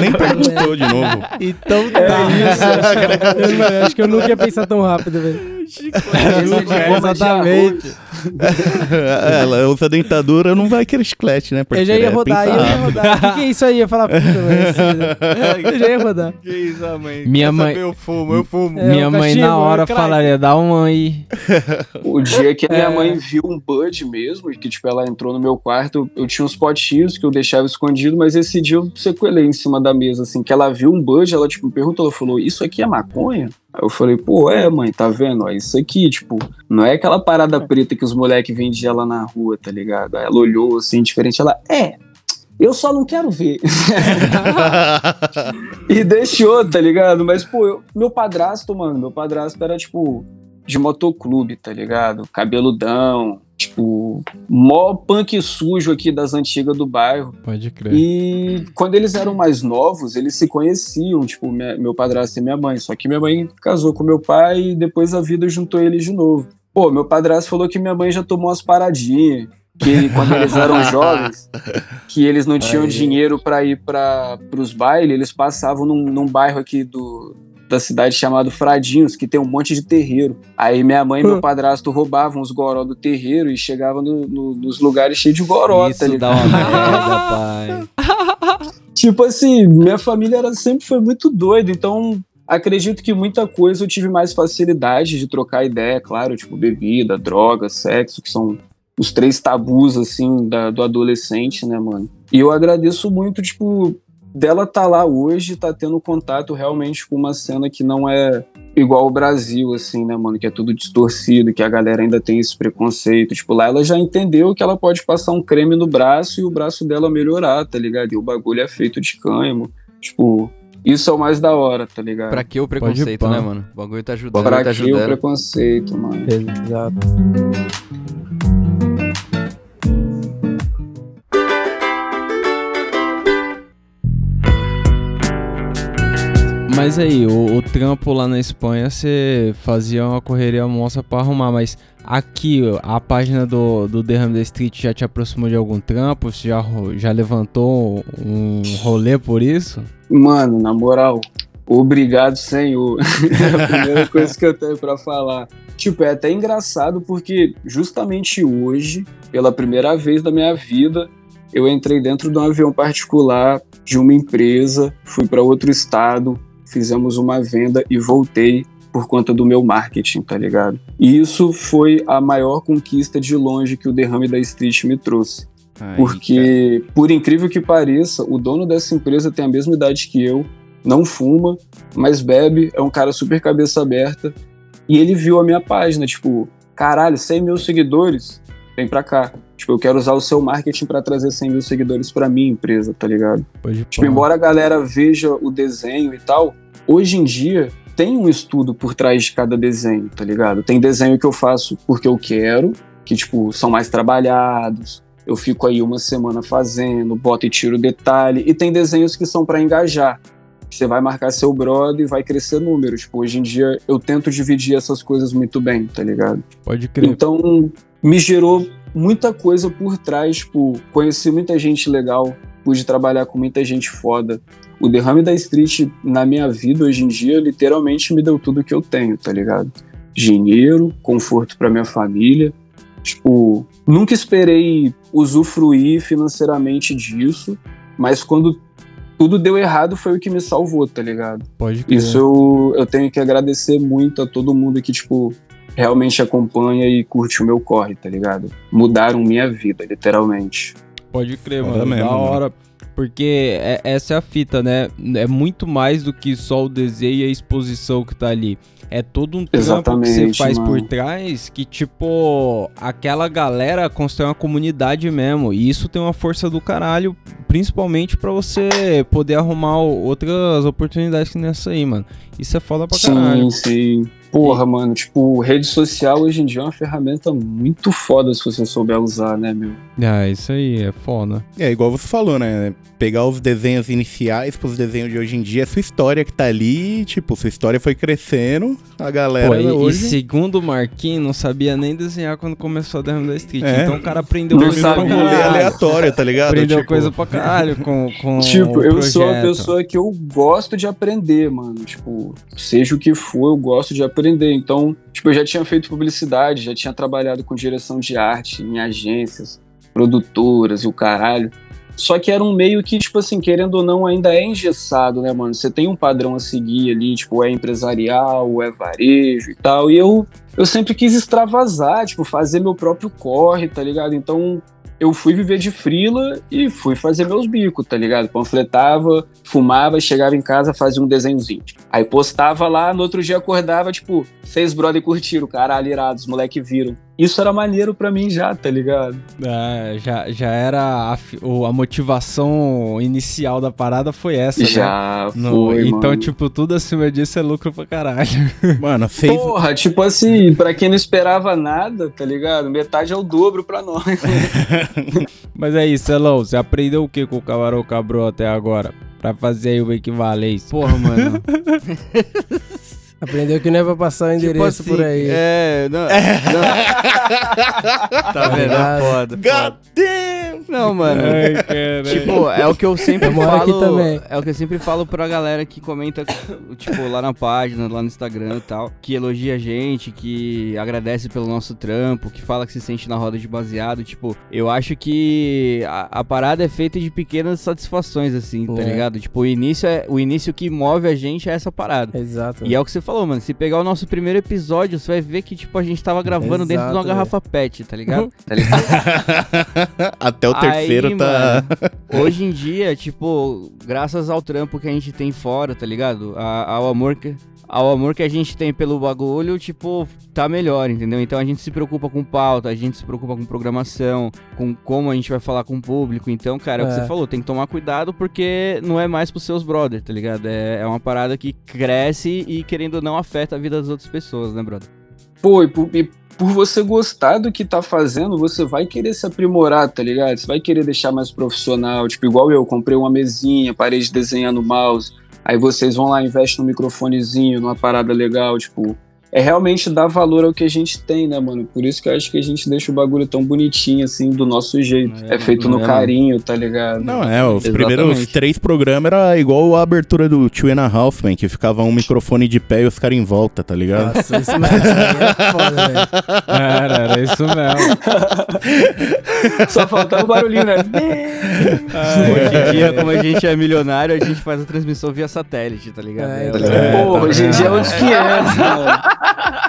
Nem perguntou de novo. Então tá. Eu não- acho que eu nunca ia pensar tão rápido, velho. Esse é de goma de Exatamente. ela usa dentadura, não vai querer chiclete, né? Eu já ia é rodar, eu ia rodar. O que, que é isso aí? Eu ia falar, puta, mas Eu já ia rodar. Que isso, mãe? Minha Quer mãe- saber? Eu fumo, eu fumo. É, Minha mãe cachimbo, na hora é falaria, dá um aí. O dia que a minha É. mãe viu um bud mesmo, que tipo, ela entrou no meu quarto, eu tinha uns potinhos que eu deixava escondido, mas esse dia eu sequelei em cima da mesa, assim, que ela viu um bud, ela tipo, me perguntou, ela falou, isso aqui é maconha? Aí eu falei, pô, é mãe, tá vendo? Ó, isso aqui, tipo, não é aquela parada preta que os moleques vendiam lá na rua, tá ligado? Aí ela olhou assim, diferente, ela, é, eu só não quero ver. E deixou, tá ligado? Mas, pô, eu- meu padrasto, mano, meu padrasto era, tipo, de motoclube, tá ligado? Cabeludão, tipo, mó punk sujo aqui das antigas do bairro. Pode crer. E quando eles eram mais novos, eles se conheciam, tipo, minha- meu padrasto e minha mãe. Só que minha mãe casou com meu pai e depois a vida juntou eles de novo. Pô, meu padrasto falou que minha mãe já tomou umas paradinhas. Que quando eles eram jovens, que eles não tinham Aí. dinheiro pra ir para os bailes, eles passavam num, num bairro aqui do, da cidade chamado Fradinhos, que tem um monte de terreiro. Aí minha mãe e meu padrasto roubavam os goró do terreiro e chegavam no- no- nos lugares cheios de goró, Isso tá ligado? dá uma merda, pai. Tipo assim, minha família era, sempre foi muito doida, então acredito que muita coisa eu tive mais facilidade de trocar ideia, claro, tipo bebida, droga, sexo, que são os três tabus, assim, da- do adolescente, né, mano? E eu agradeço muito, tipo, dela tá lá hoje, tá tendo contato realmente com uma cena que não é igual o Brasil, assim, né, mano? Que é tudo distorcido, que a galera ainda tem esse preconceito. Tipo, lá ela já entendeu que ela pode passar um creme no braço e o braço dela melhorar, tá ligado? E o bagulho é feito de cânhamo. Tipo, isso é o mais da hora, tá ligado? Pra que o preconceito, né, mano? O bagulho tá ajudando, Pra tá que o ajudando. preconceito, mano? Exato. Mas aí, o, o trampo lá na Espanha, você fazia uma correria monstra pra arrumar, mas aqui, a página do, do Derrame da Street já te aproximou de algum trampo? Você já, já levantou um rolê por isso? Mano, na moral, obrigado, Senhor. é a primeira coisa que eu tenho pra falar. Tipo, é até engraçado porque justamente hoje, pela primeira vez da minha vida, eu entrei dentro de um avião particular de uma empresa, fui pra outro estado, fizemos uma venda e voltei por conta do meu marketing, tá ligado? E isso foi a maior conquista de longe que o derrame da Street me trouxe. Ai, Porque, por incrível que pareça, o dono dessa empresa tem a mesma idade que eu, não fuma, mas bebe, é um cara super cabeça aberta. E ele viu a minha página, tipo, caralho, 100 mil seguidores, vem pra cá. Tipo, eu quero usar o seu marketing pra trazer 100 mil seguidores pra minha empresa, tá ligado? Pode Tipo, embora a galera veja o desenho e tal, hoje em dia tem um estudo por trás de cada desenho, tá ligado? Tem desenho que eu faço porque eu quero, que, tipo, são mais trabalhados. Eu fico aí uma semana fazendo, boto e tiro detalhe. E tem desenhos que são pra engajar. Você vai marcar seu brother e vai crescer números. Tipo, hoje em dia eu tento dividir essas coisas muito bem, tá ligado? Pode crer. Então, me gerou muita coisa por trás, tipo, conheci muita gente legal, pude trabalhar com muita gente foda. O derrame da Street na minha vida hoje em dia literalmente me deu tudo que eu tenho, tá ligado? Dinheiro, conforto pra minha família. Tipo, nunca esperei usufruir financeiramente disso, mas quando tudo deu errado foi o que me salvou, tá ligado? Pode crer. Isso eu, eu tenho que agradecer muito a todo mundo que, tipo, realmente acompanha e curte o meu corre, tá ligado? Mudaram minha vida, literalmente. Pode crer, mano. mesmo, da mano. hora. Porque é- essa é a fita, né? É muito mais do que só o desenho e a exposição que tá ali. É todo um trampo que você faz por mano. trás que, tipo, aquela galera constrói uma comunidade mesmo. E isso tem uma força do caralho, principalmente pra você poder arrumar outras oportunidades que nessa aí, mano. Isso é foda pra caralho. Sim, sim. Porra, mano, tipo, rede social hoje em dia é uma ferramenta muito foda se você souber usar, né, meu? Ah, isso aí é foda. É, igual você falou, né? Pegar os desenhos iniciais pros desenhos de hoje em dia, é sua história que tá ali, tipo, sua história foi crescendo, a galera Pô, e, e hoje... segundo o Marquinhos, não sabia nem desenhar quando começou a Derrama da Street. É. Então o cara aprendeu Não coisa pra um rolê aleatório, tá ligado? Aprendeu Tipo, coisa pra caralho com, com Tipo, o eu sou uma projeto. pessoa que eu gosto de aprender, mano. Tipo, seja o que for, eu gosto de aprender. Então, tipo, eu já tinha feito publicidade, já tinha trabalhado com direção de arte em agências, produtoras e o caralho. Só que era um meio que, tipo assim, querendo ou não, ainda é engessado, né, mano? Você tem um padrão a seguir ali, tipo, é empresarial, é varejo e tal. E eu, eu sempre quis extravasar, tipo, fazer meu próprio corre, tá ligado? Então, eu fui viver de frila e fui fazer meus bicos, tá ligado? Panfletava, fumava, chegava em casa, fazia um desenhozinho. Aí postava lá, no outro dia acordava, tipo, seis brother curtiram, caralho, os moleque viram. Isso era maneiro pra mim já, tá ligado? É, já, já era a, a motivação inicial da parada foi essa, né? já No- foi, então, mano. tipo, tudo acima disso é lucro pra caralho. Mano, fez... Porra, tipo assim, pra quem não esperava nada, tá ligado? Metade é o dobro pra nós. Mas é isso, Elão. Você aprendeu o que com o Camarão Cabrão até agora? Pra fazer aí o equivalência. Porra, mano. Aprendeu que não é pra passar o endereço Tipo por assim, aí. É, não. não. tá vendo? ligado? Foda, God foda. damn! Não, mano. Ai, cara. Tipo, é o que eu sempre Eu falo. também. É o que eu sempre falo pra galera que comenta, tipo, lá na página, lá no Instagram e tal, que elogia a gente, que agradece pelo nosso trampo, que fala que se sente na roda de baseado. Tipo, eu acho que a, a parada é feita de pequenas satisfações, assim, tá É. ligado? Tipo, o início é. O início que move a gente é essa parada. Exato. E é o que você falou, mano. Se pegar o nosso primeiro episódio, você vai ver que, tipo, a gente tava gravando dentro de uma Exato, garrafa pet, tá ligado? Até o terceiro Aí, tá... mano, hoje em dia, tipo, graças ao trampo que a gente tem fora, tá ligado? A- ao amor que. Ao amor que a gente tem pelo bagulho, tipo, tá melhor, entendeu? Então a gente se preocupa com pauta, a gente se preocupa com programação, com como a gente vai falar com o público. Então, cara, é, o que É. você falou, tem que tomar cuidado porque não é mais pros seus brothers, tá ligado? É, é uma parada que cresce e, querendo ou não, afeta a vida das outras pessoas, né, brother? Pô, e por, e por você gostar do que tá fazendo, você vai querer se aprimorar, tá ligado? Você vai querer deixar mais profissional. Tipo, igual eu, comprei uma mesinha, parei de desenhar no mouse. Aí vocês vão lá, investem num microfonezinho, numa parada legal, tipo. É realmente dar valor ao que a gente tem, né, mano? Por isso que eu acho que a gente deixa o bagulho tão bonitinho, assim, do nosso jeito. É, É, feito no é, carinho, tá ligado? Não, é, os Exatamente. primeiros três programas era igual a abertura do Two and a Half, man, que ficava um microfone de pé e os caras em volta, tá ligado? Nossa, isso mesmo, aí é foda, velho. Era, era isso mesmo. Só faltava o barulhinho, né? Hoje em dia, como a gente é milionário, a gente faz a transmissão via satélite, tá ligado? É, É, tá é, Porra, tá hoje em dia é outros 500, mano.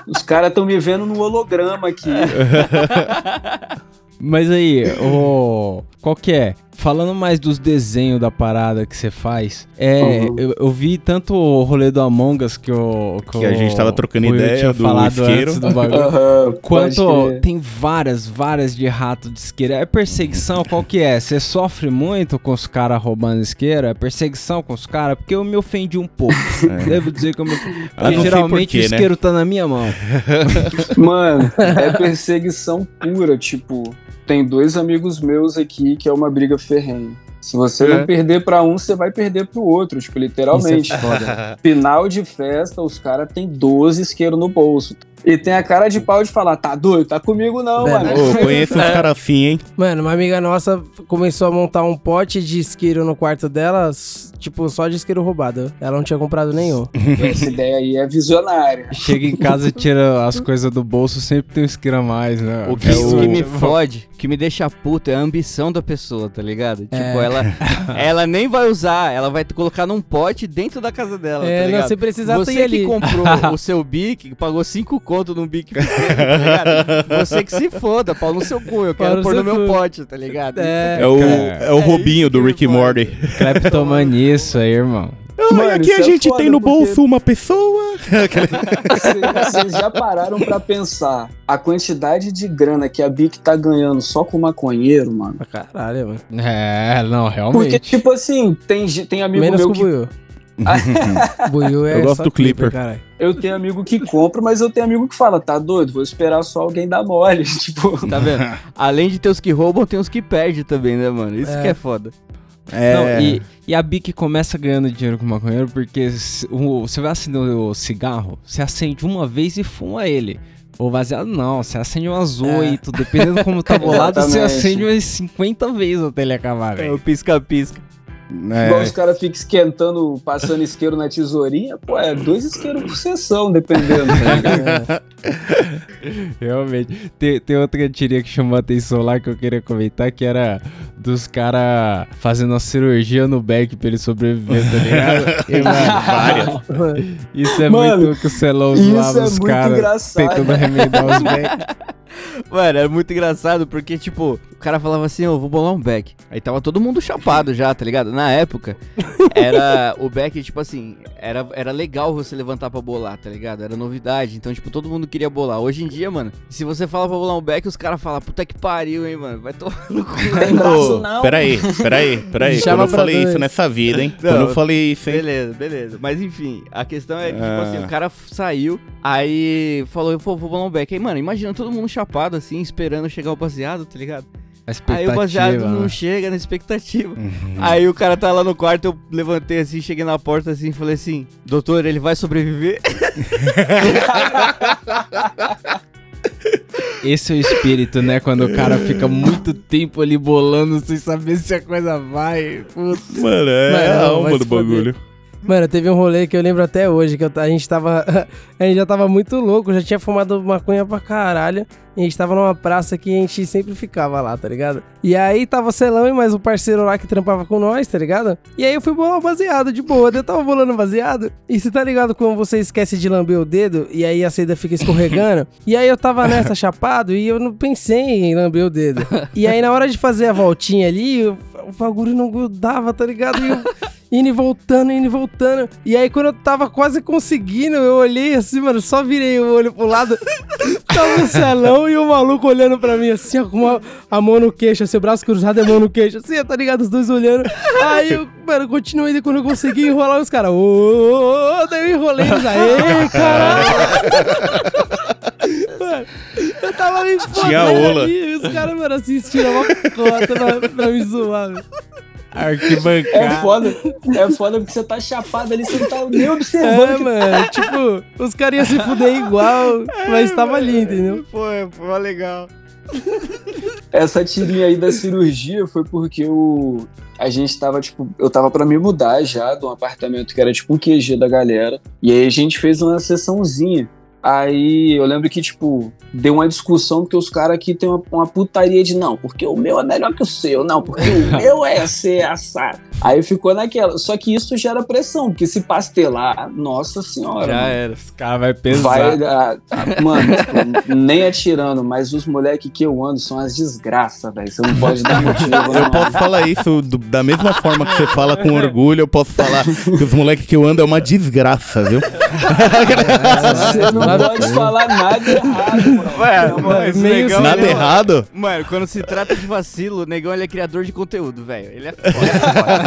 Os caras estão me vendo no holograma aqui. Mas aí, o qual que é? Falando mais dos desenhos da parada que você faz, é, Uhum. eu, eu vi tanto o rolê do Among Us que, o, Que a gente tava trocando ideia tinha do falado isqueiro. antes do bagulho. Pode Quanto tem várias, várias de rato de isqueiro. É perseguição? Qual que é? Você sofre muito com os caras roubando isqueiro? É perseguição com os caras? Porque eu me ofendi um pouco. Devo dizer que eu me ofendi. Ah, geralmente porquê, o né? isqueiro tá na minha mão. Mano, é perseguição pura. Tipo, tem dois amigos meus aqui que é uma briga ferrenha. Se você É. não perder pra um, você vai perder pro outro. Tipo, literalmente. É. Final de festa, os caras têm 12 isqueiros no bolso. E tem a cara de pau de falar, tá doido? Tá comigo não, É. mano. Ô, conheço uns caras assim, hein? Mano, uma amiga nossa começou a montar um pote de isqueiro no quarto dela, tipo, só de isqueiro roubado. Ela não tinha comprado nenhum. Essa ideia aí é visionária. Chega em casa e tira as coisas do bolso, sempre tem um isqueiro a mais, né? O que, É o que me fode, o que me deixa puto é a ambição da pessoa, tá ligado? Tipo, É. ela, ela nem vai usar, ela vai colocar num pote dentro da casa dela, É, tá não, ligado? você precisa Você que ali. comprou o seu bic, pagou 5 conto num bic pequeno, tá ligado? Você que se foda, pau no seu cu, eu quero pôr no meu cu. pote, tá ligado? É. É o, cara. é o É Robinho isso do Rick e Morty. Cleptomania isso aí, irmão. Mano, aqui a é gente foda, tem no porque- bolso uma pessoa. Vocês vocês já pararam pra pensar a quantidade de grana que a Bic tá ganhando só com maconheiro, mano? Pra caralho, mano. É, não, Porque, realmente. tipo assim, tem, tem amigo Menos meu que. Buiu. Buiu é Eu gosto do Clipper. caralho. Eu tenho amigo que compra, mas eu tenho amigo que fala, tá doido, vou esperar só alguém dar mole. Tipo, Tá vendo? Além de ter os que roubam, tem os que perdem também, né, mano? Isso É. que é foda. É. Não, e, e a Bic começa ganhando dinheiro com o maconheiro porque o- você vai acender o cigarro, você acende uma vez e fuma ele. O baseado não, você acende umas É. oito, dependendo como tá bolado, você acende umas 50 vezes até ele acabar, É velho. o pisca-pisca. Igual é. os caras ficam esquentando, passando isqueiro na tesourinha, pô, é dois isqueiros por sessão, dependendo. ligado? Realmente. Tem, tem outra tirinha que chamou a atenção lá que eu queria comentar, que era dos caras fazendo uma cirurgia no back pra ele sobreviver, tá ligado? E, mano, isso é Mano, muito que o Celão Isso zoava é os muito caras engraçado. tentando remendar os back. Mano, é muito engraçado porque, tipo, o cara falava assim, eu vou bolar um back. Aí tava todo mundo chapado já, tá ligado? Na época, era o back, tipo assim, era, era legal você levantar pra bolar, tá ligado? Era novidade, então, tipo, todo mundo queria bolar. Hoje em dia, mano, se você fala pra bolar um back, os caras falam, puta que pariu, hein, mano, vai tomar no cu. Ô, não. Peraí, peraí, peraí. Chama Quando eu falei dois. isso nessa vida, hein? Não, Quando eu falei isso, hein? Beleza, beleza. Mas enfim, a questão é que, tipo Ah. assim, o cara saiu, aí falou, pô, vou bolar um back. Aí, mano, imagina todo mundo chapado, assim, esperando chegar o baseado, tá ligado? Aí o baseado não né? chega na expectativa. Aí o cara tá lá no quarto, eu levantei assim, cheguei na porta assim e falei assim: Doutor, ele vai sobreviver? Esse é o espírito, né? Quando o cara fica muito tempo ali bolando sem saber se a coisa vai. Puta. Mano, é Mano, a alma do bagulho. Mano, teve um rolê que eu lembro até hoje, que eu- a gente tava. a gente já tava muito louco, já tinha fumado maconha pra caralho. E a gente tava numa praça que a gente sempre ficava lá, tá ligado? E aí tava o Celão e mais um parceiro lá que trampava com nós, tá ligado? E aí eu fui bolar um baseado de boa. Eu tava bolando baseado. E você tá ligado quando você esquece de lamber o dedo e aí a seda fica escorregando? e aí eu tava nessa chapado e eu não pensei em lamber o dedo. E aí na hora de fazer a voltinha ali, o, o bagulho não grudava, tá ligado? E eu indo e voltando, indo e voltando. E aí, quando eu tava quase conseguindo, eu olhei assim, mano, só virei o olho pro lado. tava o celão e o maluco olhando pra mim, assim, ó, com a, a mão no queixo, assim, o braço cruzado e a mão no queixo, assim, tá ligado? Os dois olhando. Aí eu, mano, continuei, e quando eu consegui enrolar os caras, ô, ô, ô, daí eu enrolei eles, aê, caralho! Mano, eu tava me Tinha ola. ali, e os caras, mano, assistindo uma cota pra, pra me zoar, velho. É Arquibancada. foda. É foda porque você tá chapado ali, você não tá nem observando. É, que- mano, tipo, os caras iam se fuder igual, mas tava ali, entendeu? Foi, foi legal. Essa tirinha aí da cirurgia foi porque o. A gente tava, tipo, eu tava pra me mudar já de um apartamento que era tipo um QG da galera. E aí a gente fez uma sessãozinha. Aí eu lembro que, tipo, deu uma discussão porque os caras aqui tem uma, uma putaria de não, porque o meu é melhor que o seu, não, porque o meu é ser assado. Aí ficou naquela. Só que isso gera pressão, porque se pastelar, nossa senhora. Já mano. era. Os caras vai pesar. Vai, ah, ah, mano, tipo, nem atirando, mas os moleques que eu ando são as desgraças, velho. Você não pode dar motivo, Eu não. posso falar isso do- da mesma forma que você fala com orgulho, eu posso falar que os moleques que eu ando é uma desgraça, viu? Você não pode falar nada errado, mano. Ué, Não, negão, Nada ele é- errado? Mano, quando se trata de vacilo, o negão ele é criador de conteúdo, velho. Ele é foda.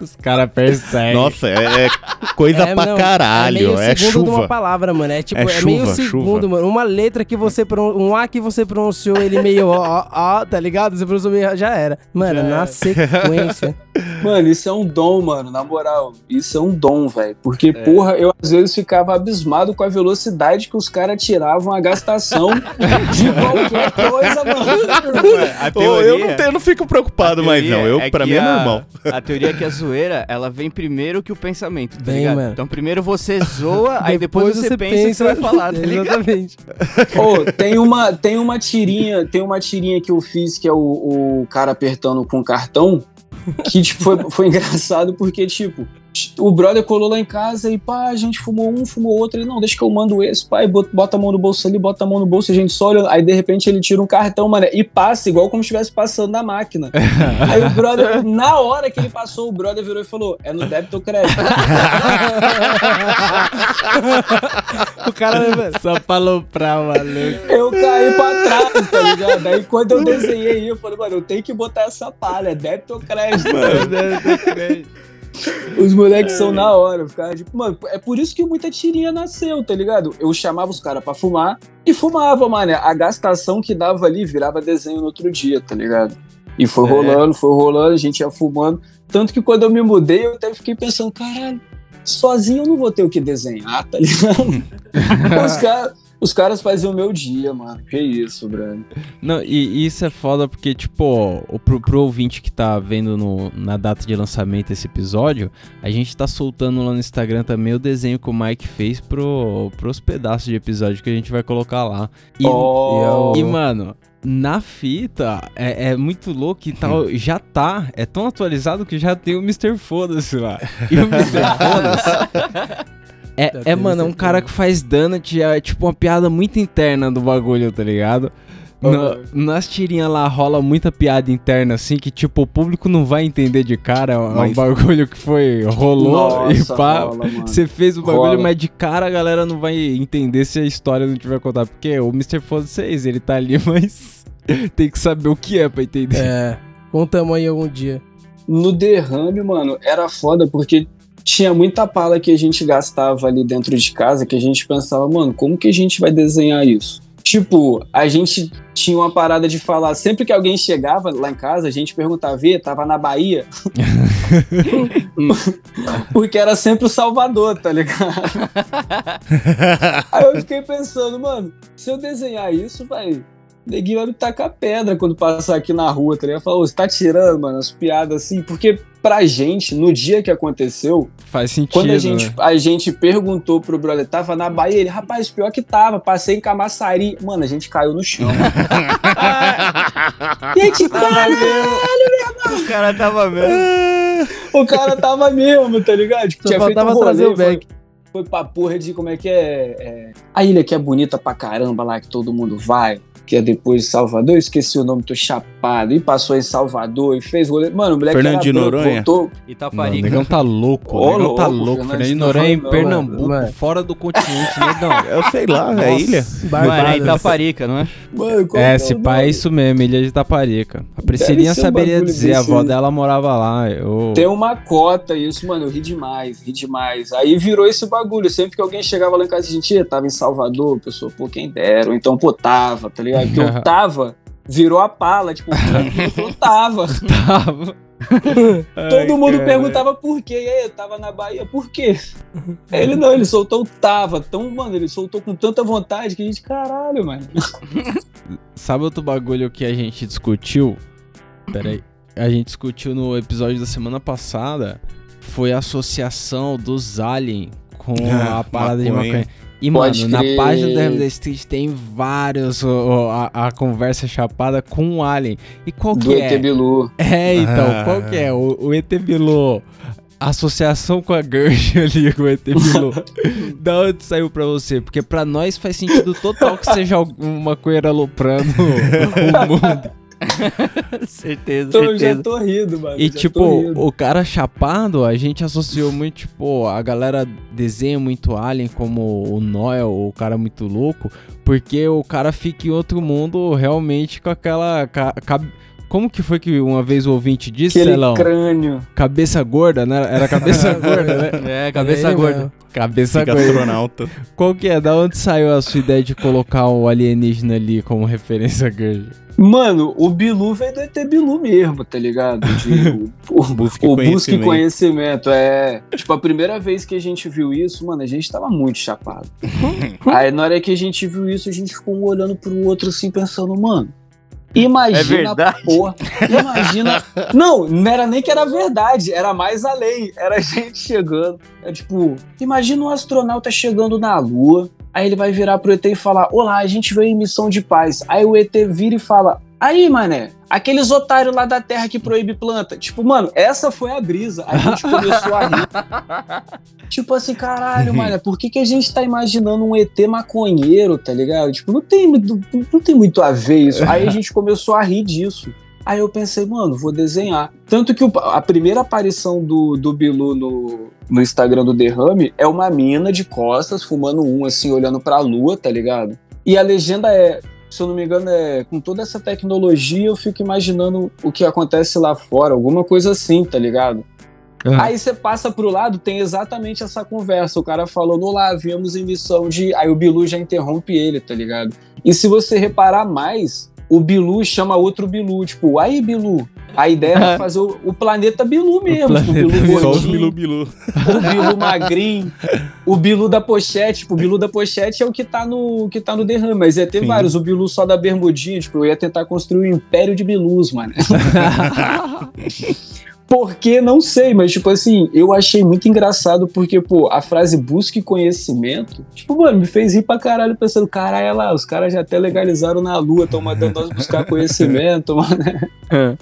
Os caras percebem. Nossa, é, é coisa É, pra não, caralho. É, meio É, segundo de uma chuva. palavra, mano. É tipo, É é, meio chuva, segundo, chuva. mano. Uma letra que você. pron- Um A que você pronunciou ele meio ó, ó, ó, tá ligado? Você pronunciou meio. Já era. Mano, na sequência. Mano, isso é um dom, mano, na moral. Isso é um dom, velho. Porque, porra, eu às vezes ficava abismado com a velocidade que os caras tiravam a gastação de qualquer coisa, mano. A Ô, eu não, tenho, eu não fico preocupado mais, teoria não. Eu, é pra mim é a- normal. A teoria é que a zoeira, ela vem primeiro que o pensamento, tá Vem, ligado? mano. Então primeiro você zoa, aí depois, você, pensa o que você vai falar, tá ligado? Exatamente. Ô, tem uma, tem uma tirinha, tem uma tirinha que eu fiz que é o, o cara apertando com o cartão, que tipo, foi, foi engraçado porque, tipo, o brother colou lá em casa e pá, a gente fumou um, fumou outro. Ele, não, deixa que eu mando esse, pai, bota, bota a mão no bolso ali, bota a mão no bolso, a gente só olha. Aí de repente ele tira um cartão, mano, e passa igual como se estivesse passando na máquina. Aí o brother, na hora que ele passou, o brother virou e falou: é no débito ou crédito? O cara, mano. Só pra aloprar, maluco. Eu caí pra trás, tá ligado? Aí quando eu desenhei, eu falei, mano, eu tenho que botar essa palha, débito ou crédito? Os moleques são na hora, ficava tipo, mano, é por isso que muita tirinha nasceu, tá ligado? Eu chamava os caras pra fumar e fumava, mano. A gastação que dava ali virava desenho no outro dia, tá ligado? E foi É. rolando, foi rolando, a gente ia fumando. Tanto que quando eu me mudei, eu até fiquei pensando, caralho, sozinho eu não vou ter o que desenhar, tá ligado? os, cara- os caras faziam o meu dia, mano. Que isso, Brano. Não, e isso é foda porque, tipo, o, pro, pro ouvinte que tá vendo no- na data de lançamento esse episódio, a gente tá soltando lá no Instagram também o desenho que o Mike fez pro, pros pedaços de episódio que a gente vai colocar lá. E, Oh. e, mano, na fita é, é muito louco e tal, já tá, é tão atualizado que já tem o Mr. Foda-se lá. E o Mr. Foda-se. É, Já é, mano, é um cara que faz donut, é tipo uma piada muito interna do bagulho, tá ligado? Na- nas tirinhas lá rola muita piada interna, assim, que tipo, o público não vai entender de cara. É um Mas- bagulho que foi, rolou e Nossa, pá. rola, mano. Você fez o bagulho, Rola. mas de cara a galera não vai entender se a história não tiver contar. Porque o Mr. Foda 6, ele tá ali, mas tem que saber o que é pra entender. É. Contamos aí algum dia. No derrame, mano, era foda porque tinha muita pala que a gente gastava ali dentro de casa que a gente pensava, mano, como que a gente vai desenhar isso? Tipo, a gente tinha uma parada de falar, sempre que alguém chegava lá em casa, a gente perguntava, vê, tava na Bahia? Porque era sempre o Salvador, tá ligado? Aí eu fiquei pensando, mano, se eu desenhar isso, vai. Neguinho vai me tacar pedra quando passar aqui na rua, tá ligado? Falou, você tá tirando, mano, as piadas assim, porque pra gente, no dia que aconteceu, Faz sentido. quando a gente, né? a gente perguntou pro brother, tava na Bahia, ele, rapaz, pior que tava, passei em Camaçari. Mano, a gente caiu no chão. gente, caralho, O cara tava mesmo. o cara tava mesmo, tá ligado? Tipo, Só tinha feito um faltava rolê, trazer o foi- back. Foi pra porra de como é que é, é, A ilha que é bonita pra caramba lá, que todo mundo vai. Que é depois de Salvador, eu esqueci o nome, tô chapado. E passou em Salvador e fez rolê. Mano, o moleque Fernando era de Noronha? voltou. Não, o Itaparica. negão tá louco. O negão tá louco. Fernando Fernando de Noronha em Pernambuco, mano. fora do continente, negão. Eu sei lá, é ilha. Mano, é. Itaparica, não é? Mano, qual É, esse pai é nome? isso mesmo, Ilha de Taparica. A Priscilinha saberia dizer, a avó dela morava lá. Eu... Tem uma cota, isso, mano, eu ri demais, ri demais. Aí virou esse bagulho. Sempre que alguém chegava lá em casa, a gente ia, tava em Salvador, pessoa, pô, quem dera. Ou então, pô, tava, tá ligado? Porque eu tava, virou a pala, tipo, o cara tava. Tava. Todo mundo perguntava por quê. E aí, eu tava na Bahia, por quê? Ele não, ele soltou o tava. Tão, mano, ele soltou com tanta vontade que a gente, caralho, mano. Sabe outro bagulho que a gente discutiu? Peraí. A gente discutiu no episódio da semana passada. Foi a associação dos aliens com a parada de Maconha. E, Pode mano, crer. na página da Hermes Street tem vários. ó, a, a conversa chapada com o Alien. E qual Do que é? ET Bilu. É, então, Ah. qual que é? O, o ET Bilu, associação com a Gersh ali, com o ET Bilu. da onde saiu pra você? Porque pra nós faz sentido total que seja uma coisa aloprando o mundo. certeza, Então, eu já certeza. tô rindo, mano. E já tô tipo, rindo. o cara chapado, a gente associou muito, tipo, a galera desenha muito Alien como o Noel, o cara muito louco, porque o cara fica em outro mundo realmente com aquela. ca- ca- Como que foi que uma vez o ouvinte disse, Aquele Celão? crânio. Cabeça gorda, né? Era cabeça gorda, né? É, cabeça Ele gorda. mesmo. Cabeça Fica gorda. astronauta. Qual que é? Da onde saiu a sua ideia de colocar o alienígena ali como referência grande? Mano, o Bilu veio do ET Bilu mesmo, tá ligado? De, o, Busque o Busque conhecimento. conhecimento. É. Tipo, a primeira vez que a gente viu isso, mano, a gente tava muito chapado. Aí na hora que a gente viu isso, a gente ficou um olhando pro outro assim, pensando, mano. Imagina É verdade? porra. Imagina. Não, não era nem que era verdade, era mais além. Era a gente chegando. É tipo, imagina um astronauta chegando na Lua. Aí ele vai virar pro ET e falar: Olá, a gente veio em missão de paz. Aí o ET vira e fala: Aí, mané, aqueles otários lá da Terra que proíbe planta. Tipo, mano, essa foi a brisa. A gente começou a rir. Tipo assim, caralho, mané, por que, que a gente tá imaginando um ET maconheiro, tá ligado? Tipo, não tem, muito- não tem muito a ver isso. Aí a gente começou a rir disso. Aí eu pensei, mano, vou desenhar. Tanto que o- a primeira aparição do, do Bilu no, no Instagram do Derrame é uma mina de costas, fumando um, assim, olhando pra lua, tá ligado? E a legenda é, se eu não me engano, é com toda essa tecnologia, eu fico imaginando o que acontece lá fora, alguma coisa assim, tá ligado? Ah. Aí você passa pro lado, tem exatamente essa conversa. O cara falando, olá, viemos em missão de. Aí o Bilu já interrompe ele, tá ligado? E se você reparar mais, o Bilu chama outro Bilu, tipo, aí Bilu. A ideia é fazer o, o planeta Bilu mesmo, tipo, o planeta Bilu Bilu. Só os gordinho, bilu bilu. o Bilu magrinho, o Bilu da pochete, tipo, o Bilu da pochete é o que tá no, que tá no derrame, mas ia ter Sim. vários, o Bilu só da bermudinha, tipo, eu ia tentar construir um império de Bilus, mano. Porque, não sei, mas, tipo assim, eu achei muito engraçado porque, pô, a frase busque conhecimento, tipo, mano, me fez rir pra caralho pensando, caralho, olha lá, os caras já até legalizaram na lua, estão mandando nós buscar conhecimento, mano.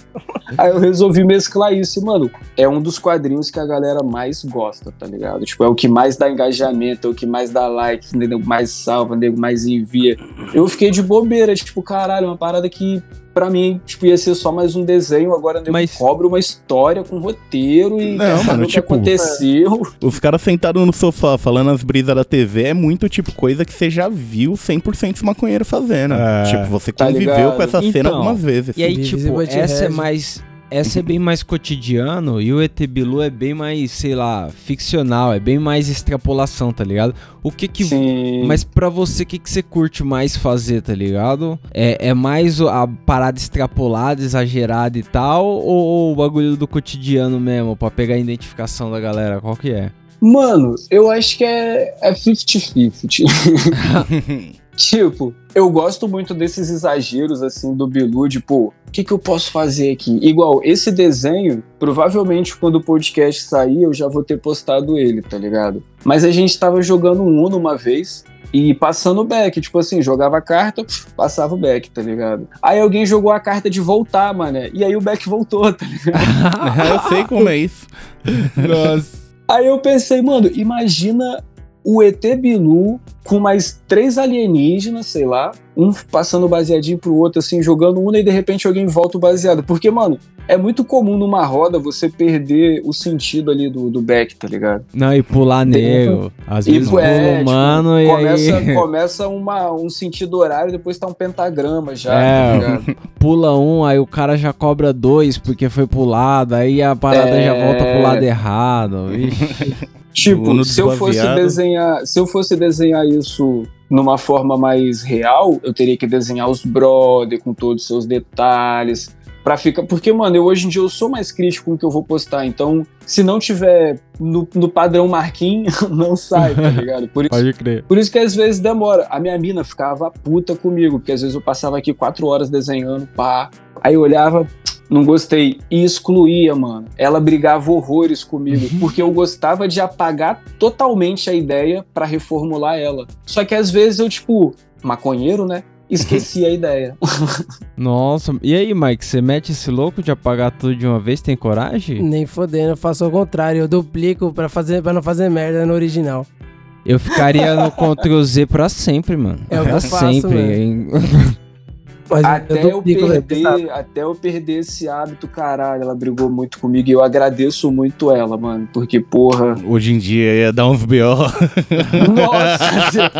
Aí eu resolvi mesclar isso e, mano, é um dos quadrinhos que a galera mais gosta, tá ligado? Tipo, é o que mais dá engajamento, é o que mais dá like, mais salva, mais envia. Eu fiquei de bobeira, tipo, caralho, uma parada que pra mim, tipo, ia ser só mais um desenho, agora nego Mas- cobra uma história com roteiro e Não, mano, o que tipo, aconteceu. Os caras sentados no sofá falando as brisas da TV é muito tipo coisa que você já viu 100% dos maconheiros fazendo. É. Tipo, você Tá conviveu ligado? com essa cena Então, algumas vezes. E aí, tipo, essa é mais. Essa é bem mais cotidiano e o ET Bilu é bem mais, sei lá, ficcional, é bem mais extrapolação, tá ligado? O que que. Sim. Mas pra você, o que, que você curte mais fazer, tá ligado? É, é mais o- a parada extrapolada, exagerada e tal, ou, ou o bagulho do cotidiano mesmo, pra pegar a identificação da galera? Qual que é? Mano, eu acho que é é 50-50. tipo, eu gosto muito desses exageros, assim, do Bilu, de, pô, o que, que eu posso fazer aqui? Igual, esse desenho, provavelmente quando o podcast sair, eu já vou ter postado ele, tá ligado? Mas a gente tava jogando um Uno uma vez, e passando o back, tipo assim, jogava a carta, passava o back, tá ligado? Aí alguém jogou a carta de voltar, mané, e aí o back voltou, tá ligado? eu sei como é isso. Nossa. Aí eu pensei, mano, imagina o ET Bilu com mais três alienígenas, sei lá, um passando baseadinho pro outro, assim, jogando um, e de repente alguém volta o baseado. Porque, mano, é muito comum numa roda você perder o sentido ali do, do back, tá ligado? Não, e pular nego. Às E, vezes pula é, tipo, mano e começa, aí começa uma, um sentido horário, depois tá um pentagrama já, É, tá ligado? pula um, aí o cara já cobra dois porque foi pulado, aí a parada É. já volta pro lado errado. Ixi. Tipo, se eu fosse desenhar, se eu fosse desenhar isso numa forma mais real, eu teria que desenhar os brother com todos os seus detalhes para ficar, porque mano, eu hoje em dia eu sou mais crítico com o que eu vou postar, então se não tiver no, no padrão Marquinhos, não sai, tá ligado? Por isso, Pode crer. por isso que às vezes demora. A minha mina ficava puta comigo, porque às vezes eu passava aqui quatro horas desenhando, pá. Aí eu olhava, não gostei, e excluía, mano. Ela brigava horrores comigo, porque eu gostava de apagar totalmente a ideia pra reformular ela. Só que às vezes eu, tipo, maconheiro, né? Esqueci a ideia. Nossa, e aí, Mike, você mete esse louco de apagar tudo de uma vez? Tem coragem? Nem fodendo, eu faço o contrário. Eu duplico pra, fazer, pra não fazer merda no original. Eu ficaria no Ctrl Z pra sempre, mano. É o que pra eu faço, sempre. Mas Até eu, sabe? perder, até eu perder esse hábito, caralho, ela brigou muito comigo e eu agradeço muito ela, mano. Porque, porra, Hoje em dia ia dar uns B.O. Nossa!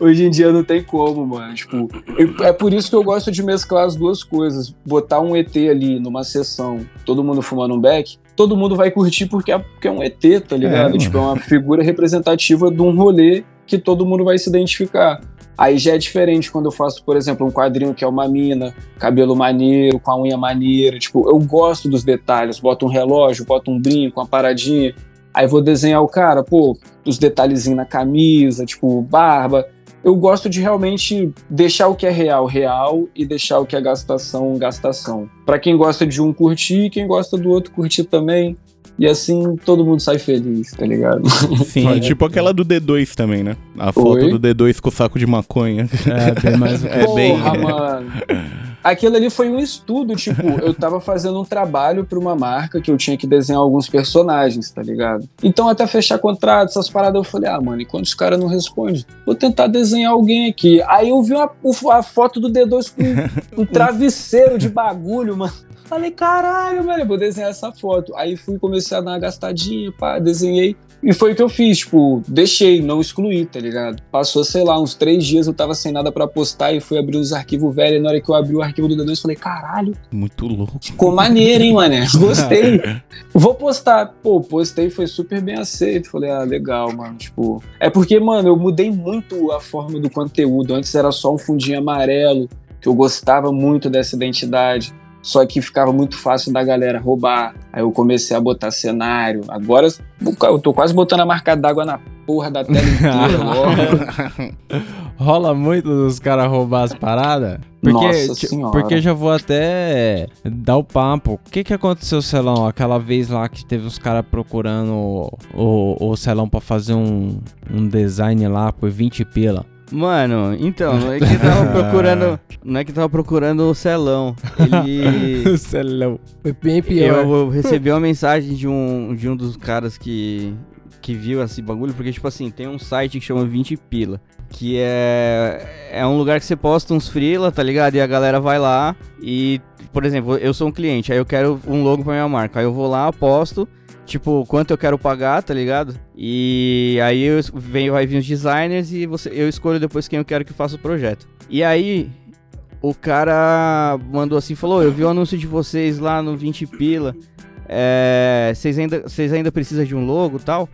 Hoje em dia não tem como, mano. Tipo, eu- é por isso que eu gosto de mesclar as duas coisas. Botar um ET ali numa sessão, todo mundo fumando um beck, todo mundo vai curtir porque é, porque é um ET, tá ligado? mano. tipo, é uma figura representativa de um rolê que todo mundo vai se identificar. Aí já é diferente quando eu faço, por exemplo, um quadrinho que é uma mina, cabelo maneiro, com a unha maneira. Tipo, eu gosto dos detalhes. Boto um relógio, boto um brinco, uma paradinha. Aí vou desenhar o cara, pô, os detalhezinhos na camisa, tipo, barba. Eu gosto de realmente deixar o que é real, real, e deixar o que é gastação, gastação. Pra quem gosta de um curtir, quem gosta do outro curtir também. E assim todo mundo sai feliz, tá ligado? Sim, Olha. tipo aquela do D2 também, né? A foto Oi? do D2 com o saco de maconha. É, bem mais É bem- Porra, mano. Aquilo ali foi um estudo, tipo, eu tava fazendo um trabalho pra uma marca que eu tinha que desenhar alguns personagens, tá ligado? Então, até fechar contrato, essas paradas, eu falei, ah, mano, enquanto os caras não respondem, vou tentar desenhar alguém aqui. Aí eu vi uma, a foto do D2 com um travesseiro de bagulho, mano. Falei, caralho, velho, vou desenhar essa foto. Aí fui, comecei a dar uma gastadinha, pá, desenhei. E foi o que eu fiz, tipo, deixei, não excluí, tá ligado? Passou, sei lá, uns três dias eu tava sem nada pra postar e fui abrir os arquivos velhos. E na hora que eu abri o arquivo do D2, eu falei, caralho, Muito louco. ficou maneiro, hein, mané? Gostei. Vou postar. Pô, postei, foi super bem aceito. Falei, ah, legal, mano. Tipo, é porque, mano, eu mudei muito a forma do conteúdo. Antes era só um fundinho amarelo, que eu gostava muito dessa identidade. Só que ficava muito fácil da galera roubar. Aí eu comecei a botar cenário. Agora eu tô quase botando a marca d'água na porra da tela inteira. Rola muito dos caras roubar as paradas? Porque, porque já vou até dar o papo. O que que aconteceu, Celão? Aquela vez lá que teve os caras procurando o, o Celão pra fazer um, um design lá por 20 pila. Mano, então, não é que tava procurando. Não é que tava procurando o Celão. Ele. Celão. Foi bem pior. Eu recebi uma mensagem de um, de um dos caras que, que viu esse bagulho, porque, tipo assim, tem um site que chama 20 Pila, que é, é um lugar que você posta uns freela, tá ligado? E a galera vai lá e, por exemplo, eu sou um cliente, aí eu quero um logo pra minha marca, aí eu vou lá, posto, tipo, quanto eu quero pagar, tá ligado? E aí eu, vem, vai vir os designers e você, eu escolho depois quem eu quero que faça o projeto. E aí, o cara mandou assim, falou, eu vi o anúncio de vocês lá no 20 pila, é, vocês ainda, vocês ainda precisam de um logo e tal?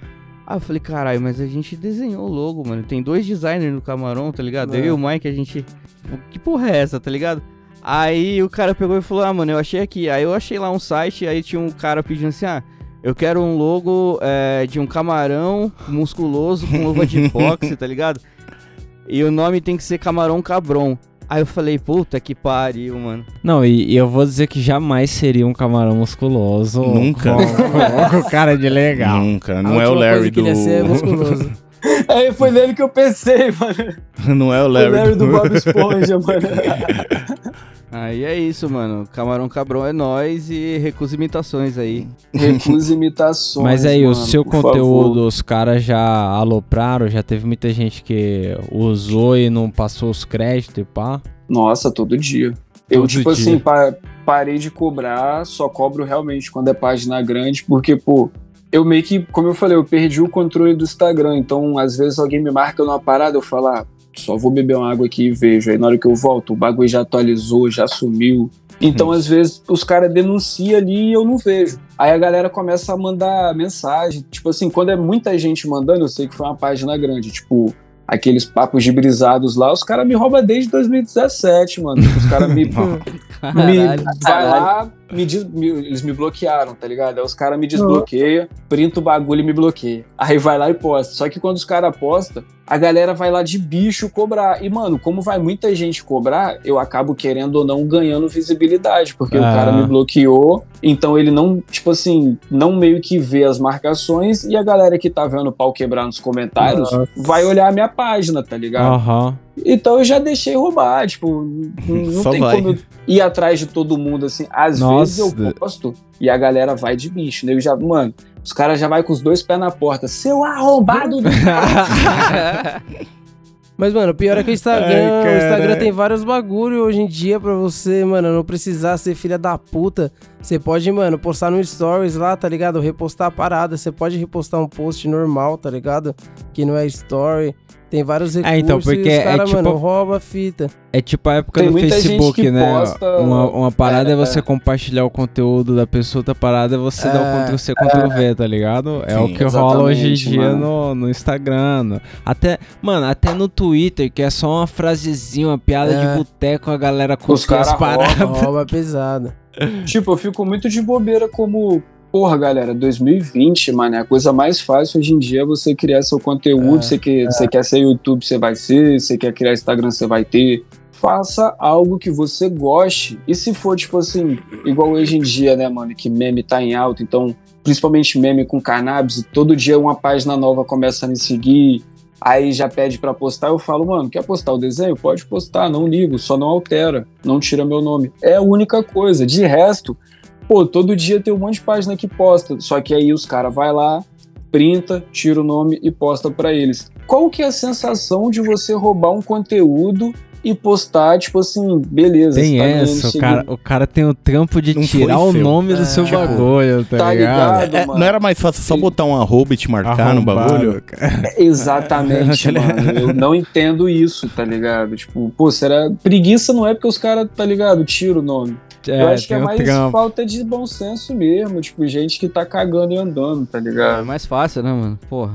Ah, eu falei, caralho, mas a gente desenhou o logo, mano. Tem dois designers no Camarão, tá ligado? É. Eu e o Mike, a gente... Que porra é essa, tá ligado? Aí o cara pegou e falou, ah, mano, eu achei aqui. Aí eu achei lá um site, aí tinha um cara pedindo assim, ah, eu quero um logo é, de um camarão musculoso com luva de boxe, tá ligado? E o nome tem que ser Camarão Cabron. Aí eu falei, puta que pariu, mano. Não, e, e eu vou dizer que jamais seria um camarão musculoso. Nunca. Com, com cara de legal. Nunca. A Não é o Larry coisa que ser é do. musculoso. Aí foi nele que eu pensei, mano. Não é o O Larry, Larry do do. Bob Esponja, mano. Aí é isso, mano. Camarão Cabron é nós e recusa imitações aí. Recusa imitações. Mas aí, o mano, seu por conteúdo, favor. os caras já alopraram, já teve muita gente que usou e não passou os créditos e pá. Nossa, todo dia. Eu, Todo tipo dia. assim, pa- parei de cobrar, só cobro realmente quando é página grande, porque, pô, eu meio que, como eu falei, eu perdi o controle do Instagram. Então, às vezes alguém me marca numa parada, eu falo, ah, só vou beber uma água aqui e vejo. Aí na hora que eu volto, o bagulho já atualizou, já sumiu. Então, às vezes, os caras denunciam ali e eu não vejo. Aí a galera começa a mandar mensagem. Tipo assim, quando é muita gente mandando, eu sei que foi uma página grande. Tipo, aqueles papos de brisados lá, os caras me roubam desde 2017, mano. Os caras me, me vai lá, me diz, me- eles me bloquearam, tá ligado? Aí os caras me desbloqueiam, printa o bagulho e me bloqueia. Aí vai lá e posta. Só que quando os caras postam, a galera vai lá de bicho cobrar. E, mano, como vai muita gente cobrar, eu acabo querendo ou não ganhando visibilidade, porque o Ah. cara me bloqueou, então ele não, tipo assim, não meio que vê as marcações e a galera que tá vendo o pau quebrar nos comentários Nossa. vai olhar a minha página, tá ligado? Aham. Então eu já deixei roubar, tipo, não Só tem vai. como eu ir atrás de todo mundo, assim. Às Nossa. vezes eu posto e a galera vai de bicho, né? Eu já, mano, os caras já vai com os dois pés na porta. Seu arrombado do Mas, mano, o pior é que o Instagram, Ai, o. Instagram tem vários bagulho hoje em dia pra você, mano, não precisar ser filha da puta. Você pode, mano, postar no Stories lá, tá ligado? Repostar a parada. Você pode repostar um post normal, tá ligado? Que não é Story. Tem vários recursos É, então, porque e os cara, é tipo- mano, rouba a fita. É tipo a época Tem do Facebook, né? posta- Uma, uma parada é, É, você é. compartilhar o conteúdo da pessoa, outra parada é você dar É, o Ctrl C, Ctrl V, tá ligado? É o Sim, que rola hoje em dia no, no Instagram. no- Até, mano, até no Twitter, que é só uma frasezinha, uma piada É. de boteco, a galera Os copia as cara paradas. Rouba pesado. Tipo, eu fico muito de bobeira como. Porra, galera, 2020, mano, é a coisa mais fácil hoje em dia é você criar seu conteúdo. É, você, quer, você quer ser YouTube, você vai ser. Você quer criar Instagram, você vai ter. Faça algo que você goste. E se for, tipo assim, igual hoje em dia, né, mano, que meme tá em alta, então, principalmente meme com cannabis, e todo dia uma página nova começa a me seguir. Aí já pede pra postar, eu falo, mano, quer postar o desenho? Pode postar, não ligo, só não altera, não tira meu nome. É a única coisa. De resto, pô, todo dia tem um monte de página que posta, só que aí os caras vai lá, printa, tira o nome e posta pra eles. Qual que é a sensação de você roubar um conteúdo e postar, tipo assim, beleza, Tem tá essa, o cara, o cara tem o trampo de Não tirar o seu. nome do É, seu tipo, bagulho, tá, tá ligado? ligado? É, não era mais fácil só botar um arroba e te marcar no Arrombado, bagulho? cara. Exatamente, mano. Eu não entendo isso, tá ligado? Tipo, pô, será. Preguiça não é porque os caras, tá ligado? Tira o nome. É, eu acho que é mais trampo. falta de bom senso mesmo. Tipo, gente que tá cagando e andando, tá É ligado? mais fácil, né, mano? Porra.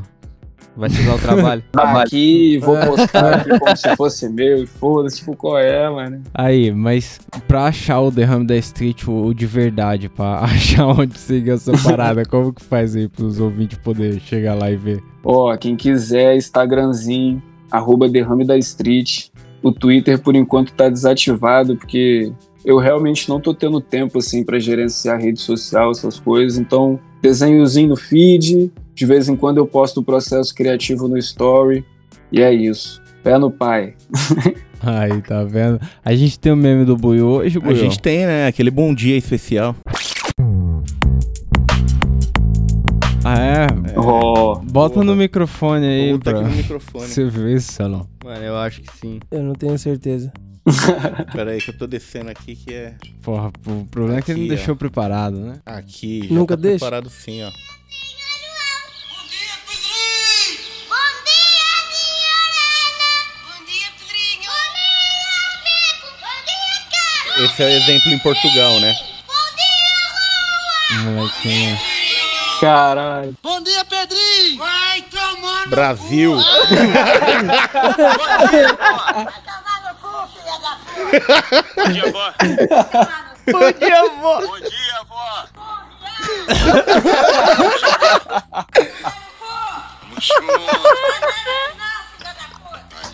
Vai se dar o trabalho. Tá aqui, vou postar aqui como se fosse meu e foda-se, tipo, qual é, mano? Aí, mas pra achar o derrame da Street, o, o de verdade, pra achar onde seguir essa parada, como que faz aí pros ouvintes poder chegar lá e ver? Ó, quem quiser, Instagramzinho, arroba derrame da street. O Twitter, por enquanto, tá desativado, porque eu realmente não tô tendo tempo, assim, pra gerenciar rede social, essas coisas. Então, desenhozinho no feed, de vez em quando eu posto o processo criativo no story. E é isso. Pé no pai. Aí, tá vendo? A gente tem o meme do Buiu hoje, A Buiu? gente tem, né? Aquele bom dia especial. Ah, é? Ó, Bota Porra. no microfone aí botar pra aqui no microfone. você ver se não. Mano, eu acho que sim. Eu não tenho certeza. Pera aí que eu tô descendo aqui que é... Porra, o problema é que ele não Aqui, ó. deixou preparado, né? Aqui, já Nunca tá deixa? preparado sim, ó. Esse é o exemplo em Portugal, né? Molequinho. caralho. Bom dia, Pedrinho! Vai tomar no Brasil! Vai tomar no cu, filha da puta! Bom dia, vó. Bom dia, avó! Bom dia, vó.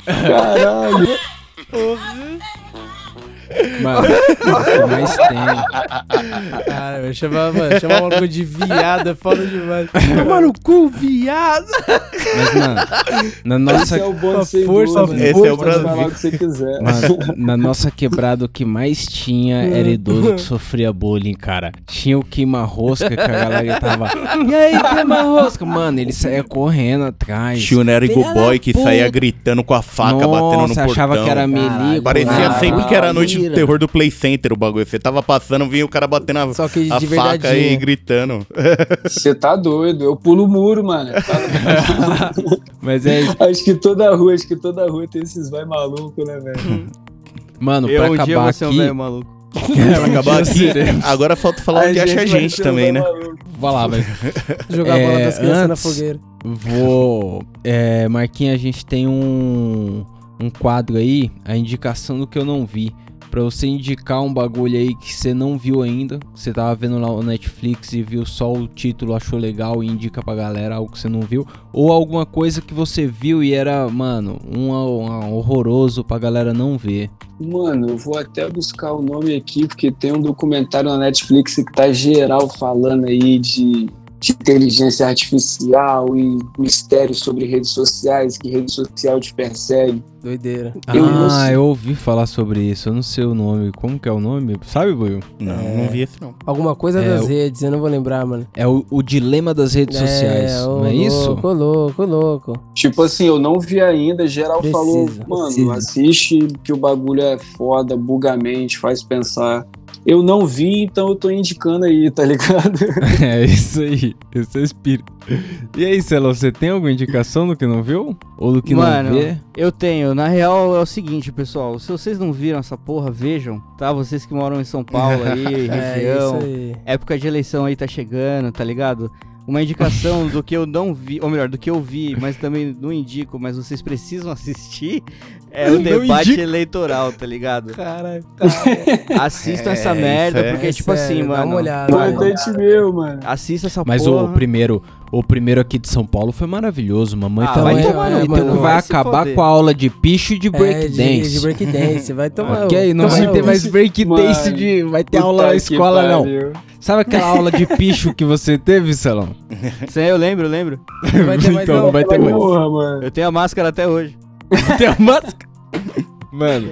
Caralho. Mano, o que mais tem. Cara, vai chamar, mano, chamar o maluco de viado, é foda demais. Toma no cu, viado! Mas, mano, na nossa Esse é o bom de ser força, idoso, esse mano. é o Brasil. o que você quiser. Mano, na nossa quebrada o que mais tinha era idoso que sofria bullying, cara. Tinha o queima-rosca que a galera tava. E aí, queima-rosca? Mano, ele saía correndo atrás. Tinha o Nerigo Boy que saía gritando com a faca, batendo no Nossa, portão. achava que era melico. Parecia né? sempre que era a noite do Mentira. terror do Play Center o bagulho. Você tava passando, vinha o cara batendo a, Só que a de faca verdade. aí gritando. Você tá doido, eu pulo o muro, mano. Tá- Mas é isso. acho que toda rua, acho que toda rua tem esses vai maluco, né, velho? Mano, Eu pra um dia acabar um aqui... velho maluco. Pra acabar aqui. Agora falta falar onde acha a vai gente um também, vai né? maluco. Vai lá, velho. Jogar a bola É, das crianças na fogueira. Vou. É, Marquinhos, a gente tem um, um quadro aí, a indicação do que eu não vi. Pra você indicar um bagulho aí que você não viu ainda. que Você tava vendo lá o Netflix e viu só o título, achou legal e indica pra galera algo que você não viu. Ou alguma coisa que você viu e era, mano, um, um horroroso pra galera não ver. Mano, eu vou até buscar o nome aqui, porque tem um documentário na Netflix que tá geral falando aí de, de inteligência artificial e mistérios sobre redes sociais, que rede social te persegue. Doideira. Eu ah, eu ouvi falar sobre isso, eu não sei o nome. Como que é o nome? Sabe, Buiu? Não, não vi esse não. Alguma coisa É, das o- redes, eu não vou lembrar, mano. É o, o dilema das redes sociais, ô, não é isso? Louco, louco, louco. Tipo assim, eu não vi ainda, geral Precisa, falou, mano, precisa. assiste que o bagulho é foda, buga a mente, faz pensar. Eu não vi, então eu tô indicando aí, tá ligado? É isso aí, esse é o espírito. E aí, Celo, você tem alguma indicação do que não viu? Ou do que Mano, não vê? eu tenho. Na real é o seguinte, pessoal. Se vocês não viram essa porra, vejam, tá? Vocês que moram em São Paulo aí, É região. isso aí. época de eleição aí tá chegando, tá ligado? Uma indicação do que eu não vi, ou melhor, do que eu vi, mas também não indico, mas vocês precisam assistir, é o debate indico. eleitoral, tá ligado? Caralho. Assistam É, essa isso merda, é- porque, É tipo assim, mano. Dá uma olhada. Importante meu, mano. Assista essa Mas porra. o primeiro, o primeiro aqui de São Paulo foi maravilhoso. Mamãe Ah, falou vai que tomar no cu, vai, vai acabar foder. com a aula de picho e de É, de, breakdance. de breakdance. Vai tomar. Ok, não vai ter mais breakdance de. Vai ter Puta aula na escola, não. Sabe aquela aula de picho que você teve, Celão? Sim, eu lembro, eu lembro. Vai ter mais Então, não. vai ter mais. Porra, mano. Eu tenho a máscara até hoje. Tem a máscara. Mano,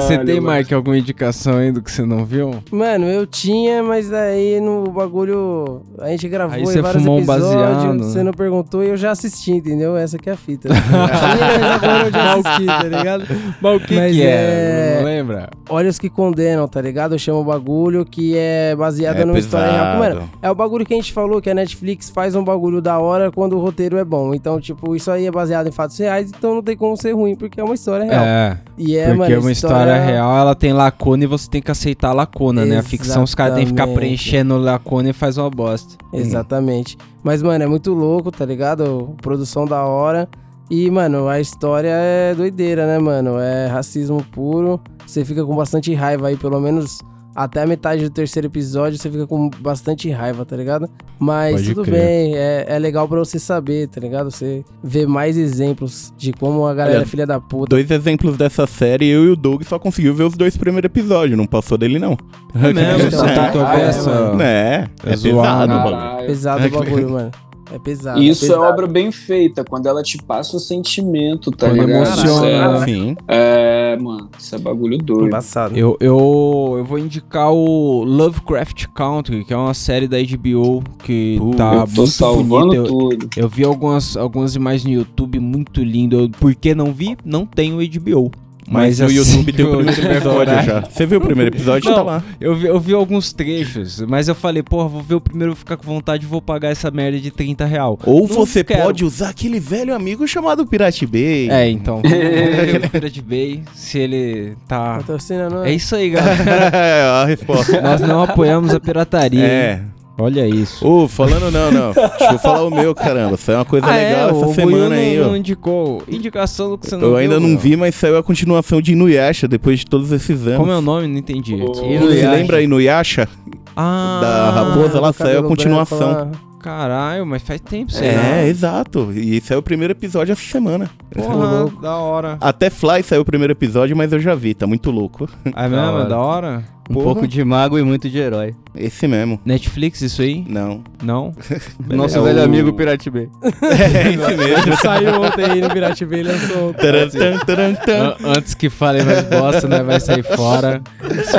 você tem, mano. Mark, alguma indicação aí do que você não viu? Mano, eu tinha, mas aí no bagulho. A gente gravou Aí em você vários fumou um episódios. baseado. Você não perguntou e eu já assisti, entendeu? Essa que é a fita. mas agora eu já assisti, tá ligado? Mas o que, Mas que é? é- Não lembra? Olhos que condenam, tá ligado? Eu chamo o bagulho que é baseado É numa história real. pesado. Mano, é o bagulho que a gente falou que a Netflix faz um bagulho da hora quando o roteiro é bom. Então, tipo, isso aí é baseado em fatos reais, então não tem como ser ruim, porque é uma história real. É, E é, porque mano, uma história real, ela tem lacuna e você tem que aceitar a lacuna, né? A ficção, os caras têm que ficar Exatamente. preenchendo lacuna e faz uma bosta. Exatamente. Mas, mano, é muito louco, tá ligado? Produção da hora. E, mano, a história é doideira, né, mano? É racismo puro. Você fica com bastante raiva aí, pelo menos até a metade do terceiro episódio, você fica com bastante raiva, tá ligado? Mas Pode tudo crer. bem, é, é legal pra você saber, tá ligado? Você ver mais exemplos de como a galera Olha, é filha da puta. Dois exemplos dessa série, eu e o Doug só conseguiu ver os dois primeiros episódios, não passou dele não. É mesmo, Então, você tentou é, é, essa... É, é, É zoado, pesado, mano. bagulho. Caralho. Pesado o bagulho, mano. É pesado. Isso é pesado. obra bem feita, quando ela te passa o sentimento, tá Quando ligado? emociona. Sim. É, é, mano, isso é bagulho doido. Embaçado. Eu, eu, eu vou indicar o Lovecraft Country, que é uma série da HBO que Pô, tá eu tô muito salvando bonita. Eu, tudo. eu vi algumas, algumas imagens no YouTube muito lindo. Eu, por que não vi? Não tenho HBO. Mas, Mas o assim YouTube tem o eu primeiro episódio já. Você viu o primeiro episódio? Não. Tá lá. Eu vi, eu vi alguns trechos, mas eu falei, porra, vou ver o primeiro, vou ficar com vontade e vou pagar essa merda de 30 real. Ou Não você quero. pode usar aquele velho amigo chamado Pirate Bay. É, então, vamos ver o Pirate Bay, se ele tá... Patrocina não. É isso aí, galera. É, a resposta. Nós não apoiamos a pirataria. hein? É. Olha isso. Ô, falando não, não. Deixa eu falar o meu, caramba. Saiu uma coisa Ah, legal é, essa o semana aí, não, ó. não indicou. Indicação do que você não Eu viu, ainda não vi, mas saiu a continuação de Inuyasha depois de todos esses anos. Como é o nome? Não entendi. Ô, Você lembra Inuyasha? Ah, da raposa lá, do saiu a continuação. branco. Caralho, mas faz tempo, sei É, exato. E saiu o primeiro episódio essa semana. Porra, da hora. Até Fly saiu o primeiro episódio, mas eu já vi, tá muito louco. É mesmo? hora. É da hora? Um Porra. pouco de mago e muito de herói. Esse mesmo. Netflix, isso aí? Não. Não? Nosso É velho o- amigo Pirate Bay. É esse mesmo. Saiu ontem aí no Pirate Bay, lançou. Taran, taran, tan. An- Antes que fale mais bosta, né? Vai sair fora. Você-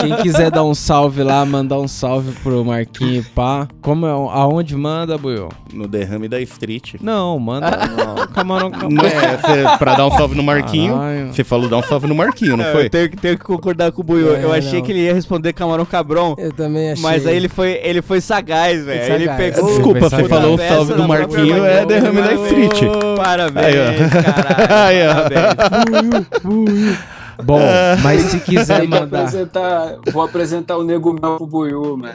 Quem quiser dar um salve lá, mandar um salve pro Marquinho e pá. Como é, aonde manda, Buiu? No derrame da Street. Não, manda no Camarão Não é, cê- pra dar um salve no Marquinho. Caralho. Você falou dar um salve no Marquinho, não foi? Eu tenho que concordar com o Buiu. É, eu achei não. que ele ia responder Camarão Cabrão. Eu também achei. Mas aí ele foi, ele foi sagaz, velho. Ele pegou. Desculpa, você falou o salve do Marquinho, é derrame da Street. Parabéns, Aí, ó. caralho. Aí, ó. Parabéns. Bom, mas se quiser mandar. apresentar, vou apresentar o Nego Mel pro Buiu, mano.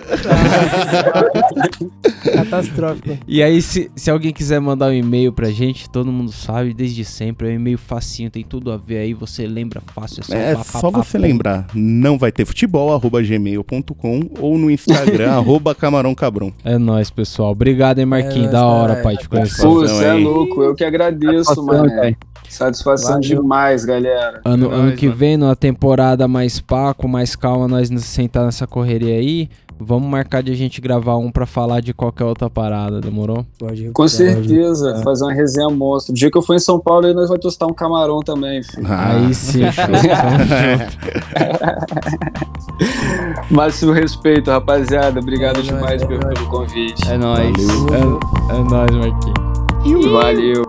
Catastrófico. E aí, se, se alguém quiser mandar um e-mail pra gente, todo mundo sabe, desde sempre, é um e-mail facinho, tem tudo a ver aí, você lembra fácil, é só É pá, só pá, você lembrar, não vai ter futebol, arroba gmail.com ou no Instagram, arroba camarão cabrão. É nóis, pessoal. Obrigado, hein, Marquinhos. É da hora, pai, te conhecer. Pô, você é louco, eu que agradeço, mano. Satisfação Valeu. demais, galera. Ano, É ano nóis, que mano. vem, numa temporada mais pá, com mais calma, nós nos sentar nessa correria aí. Vamos marcar de a gente gravar um pra falar de qualquer outra parada, demorou? Pode Com pode. certeza, fazer uma resenha monstro. O dia que eu for em São Paulo, aí nós vamos tostar um camarão também, filho. Ah, aí sim. Máximo respeito, rapaziada. Obrigado É demais nóis, é pelo, nóis. pelo convite. É nóis. É, é nóis, Marquinhos. Valeu.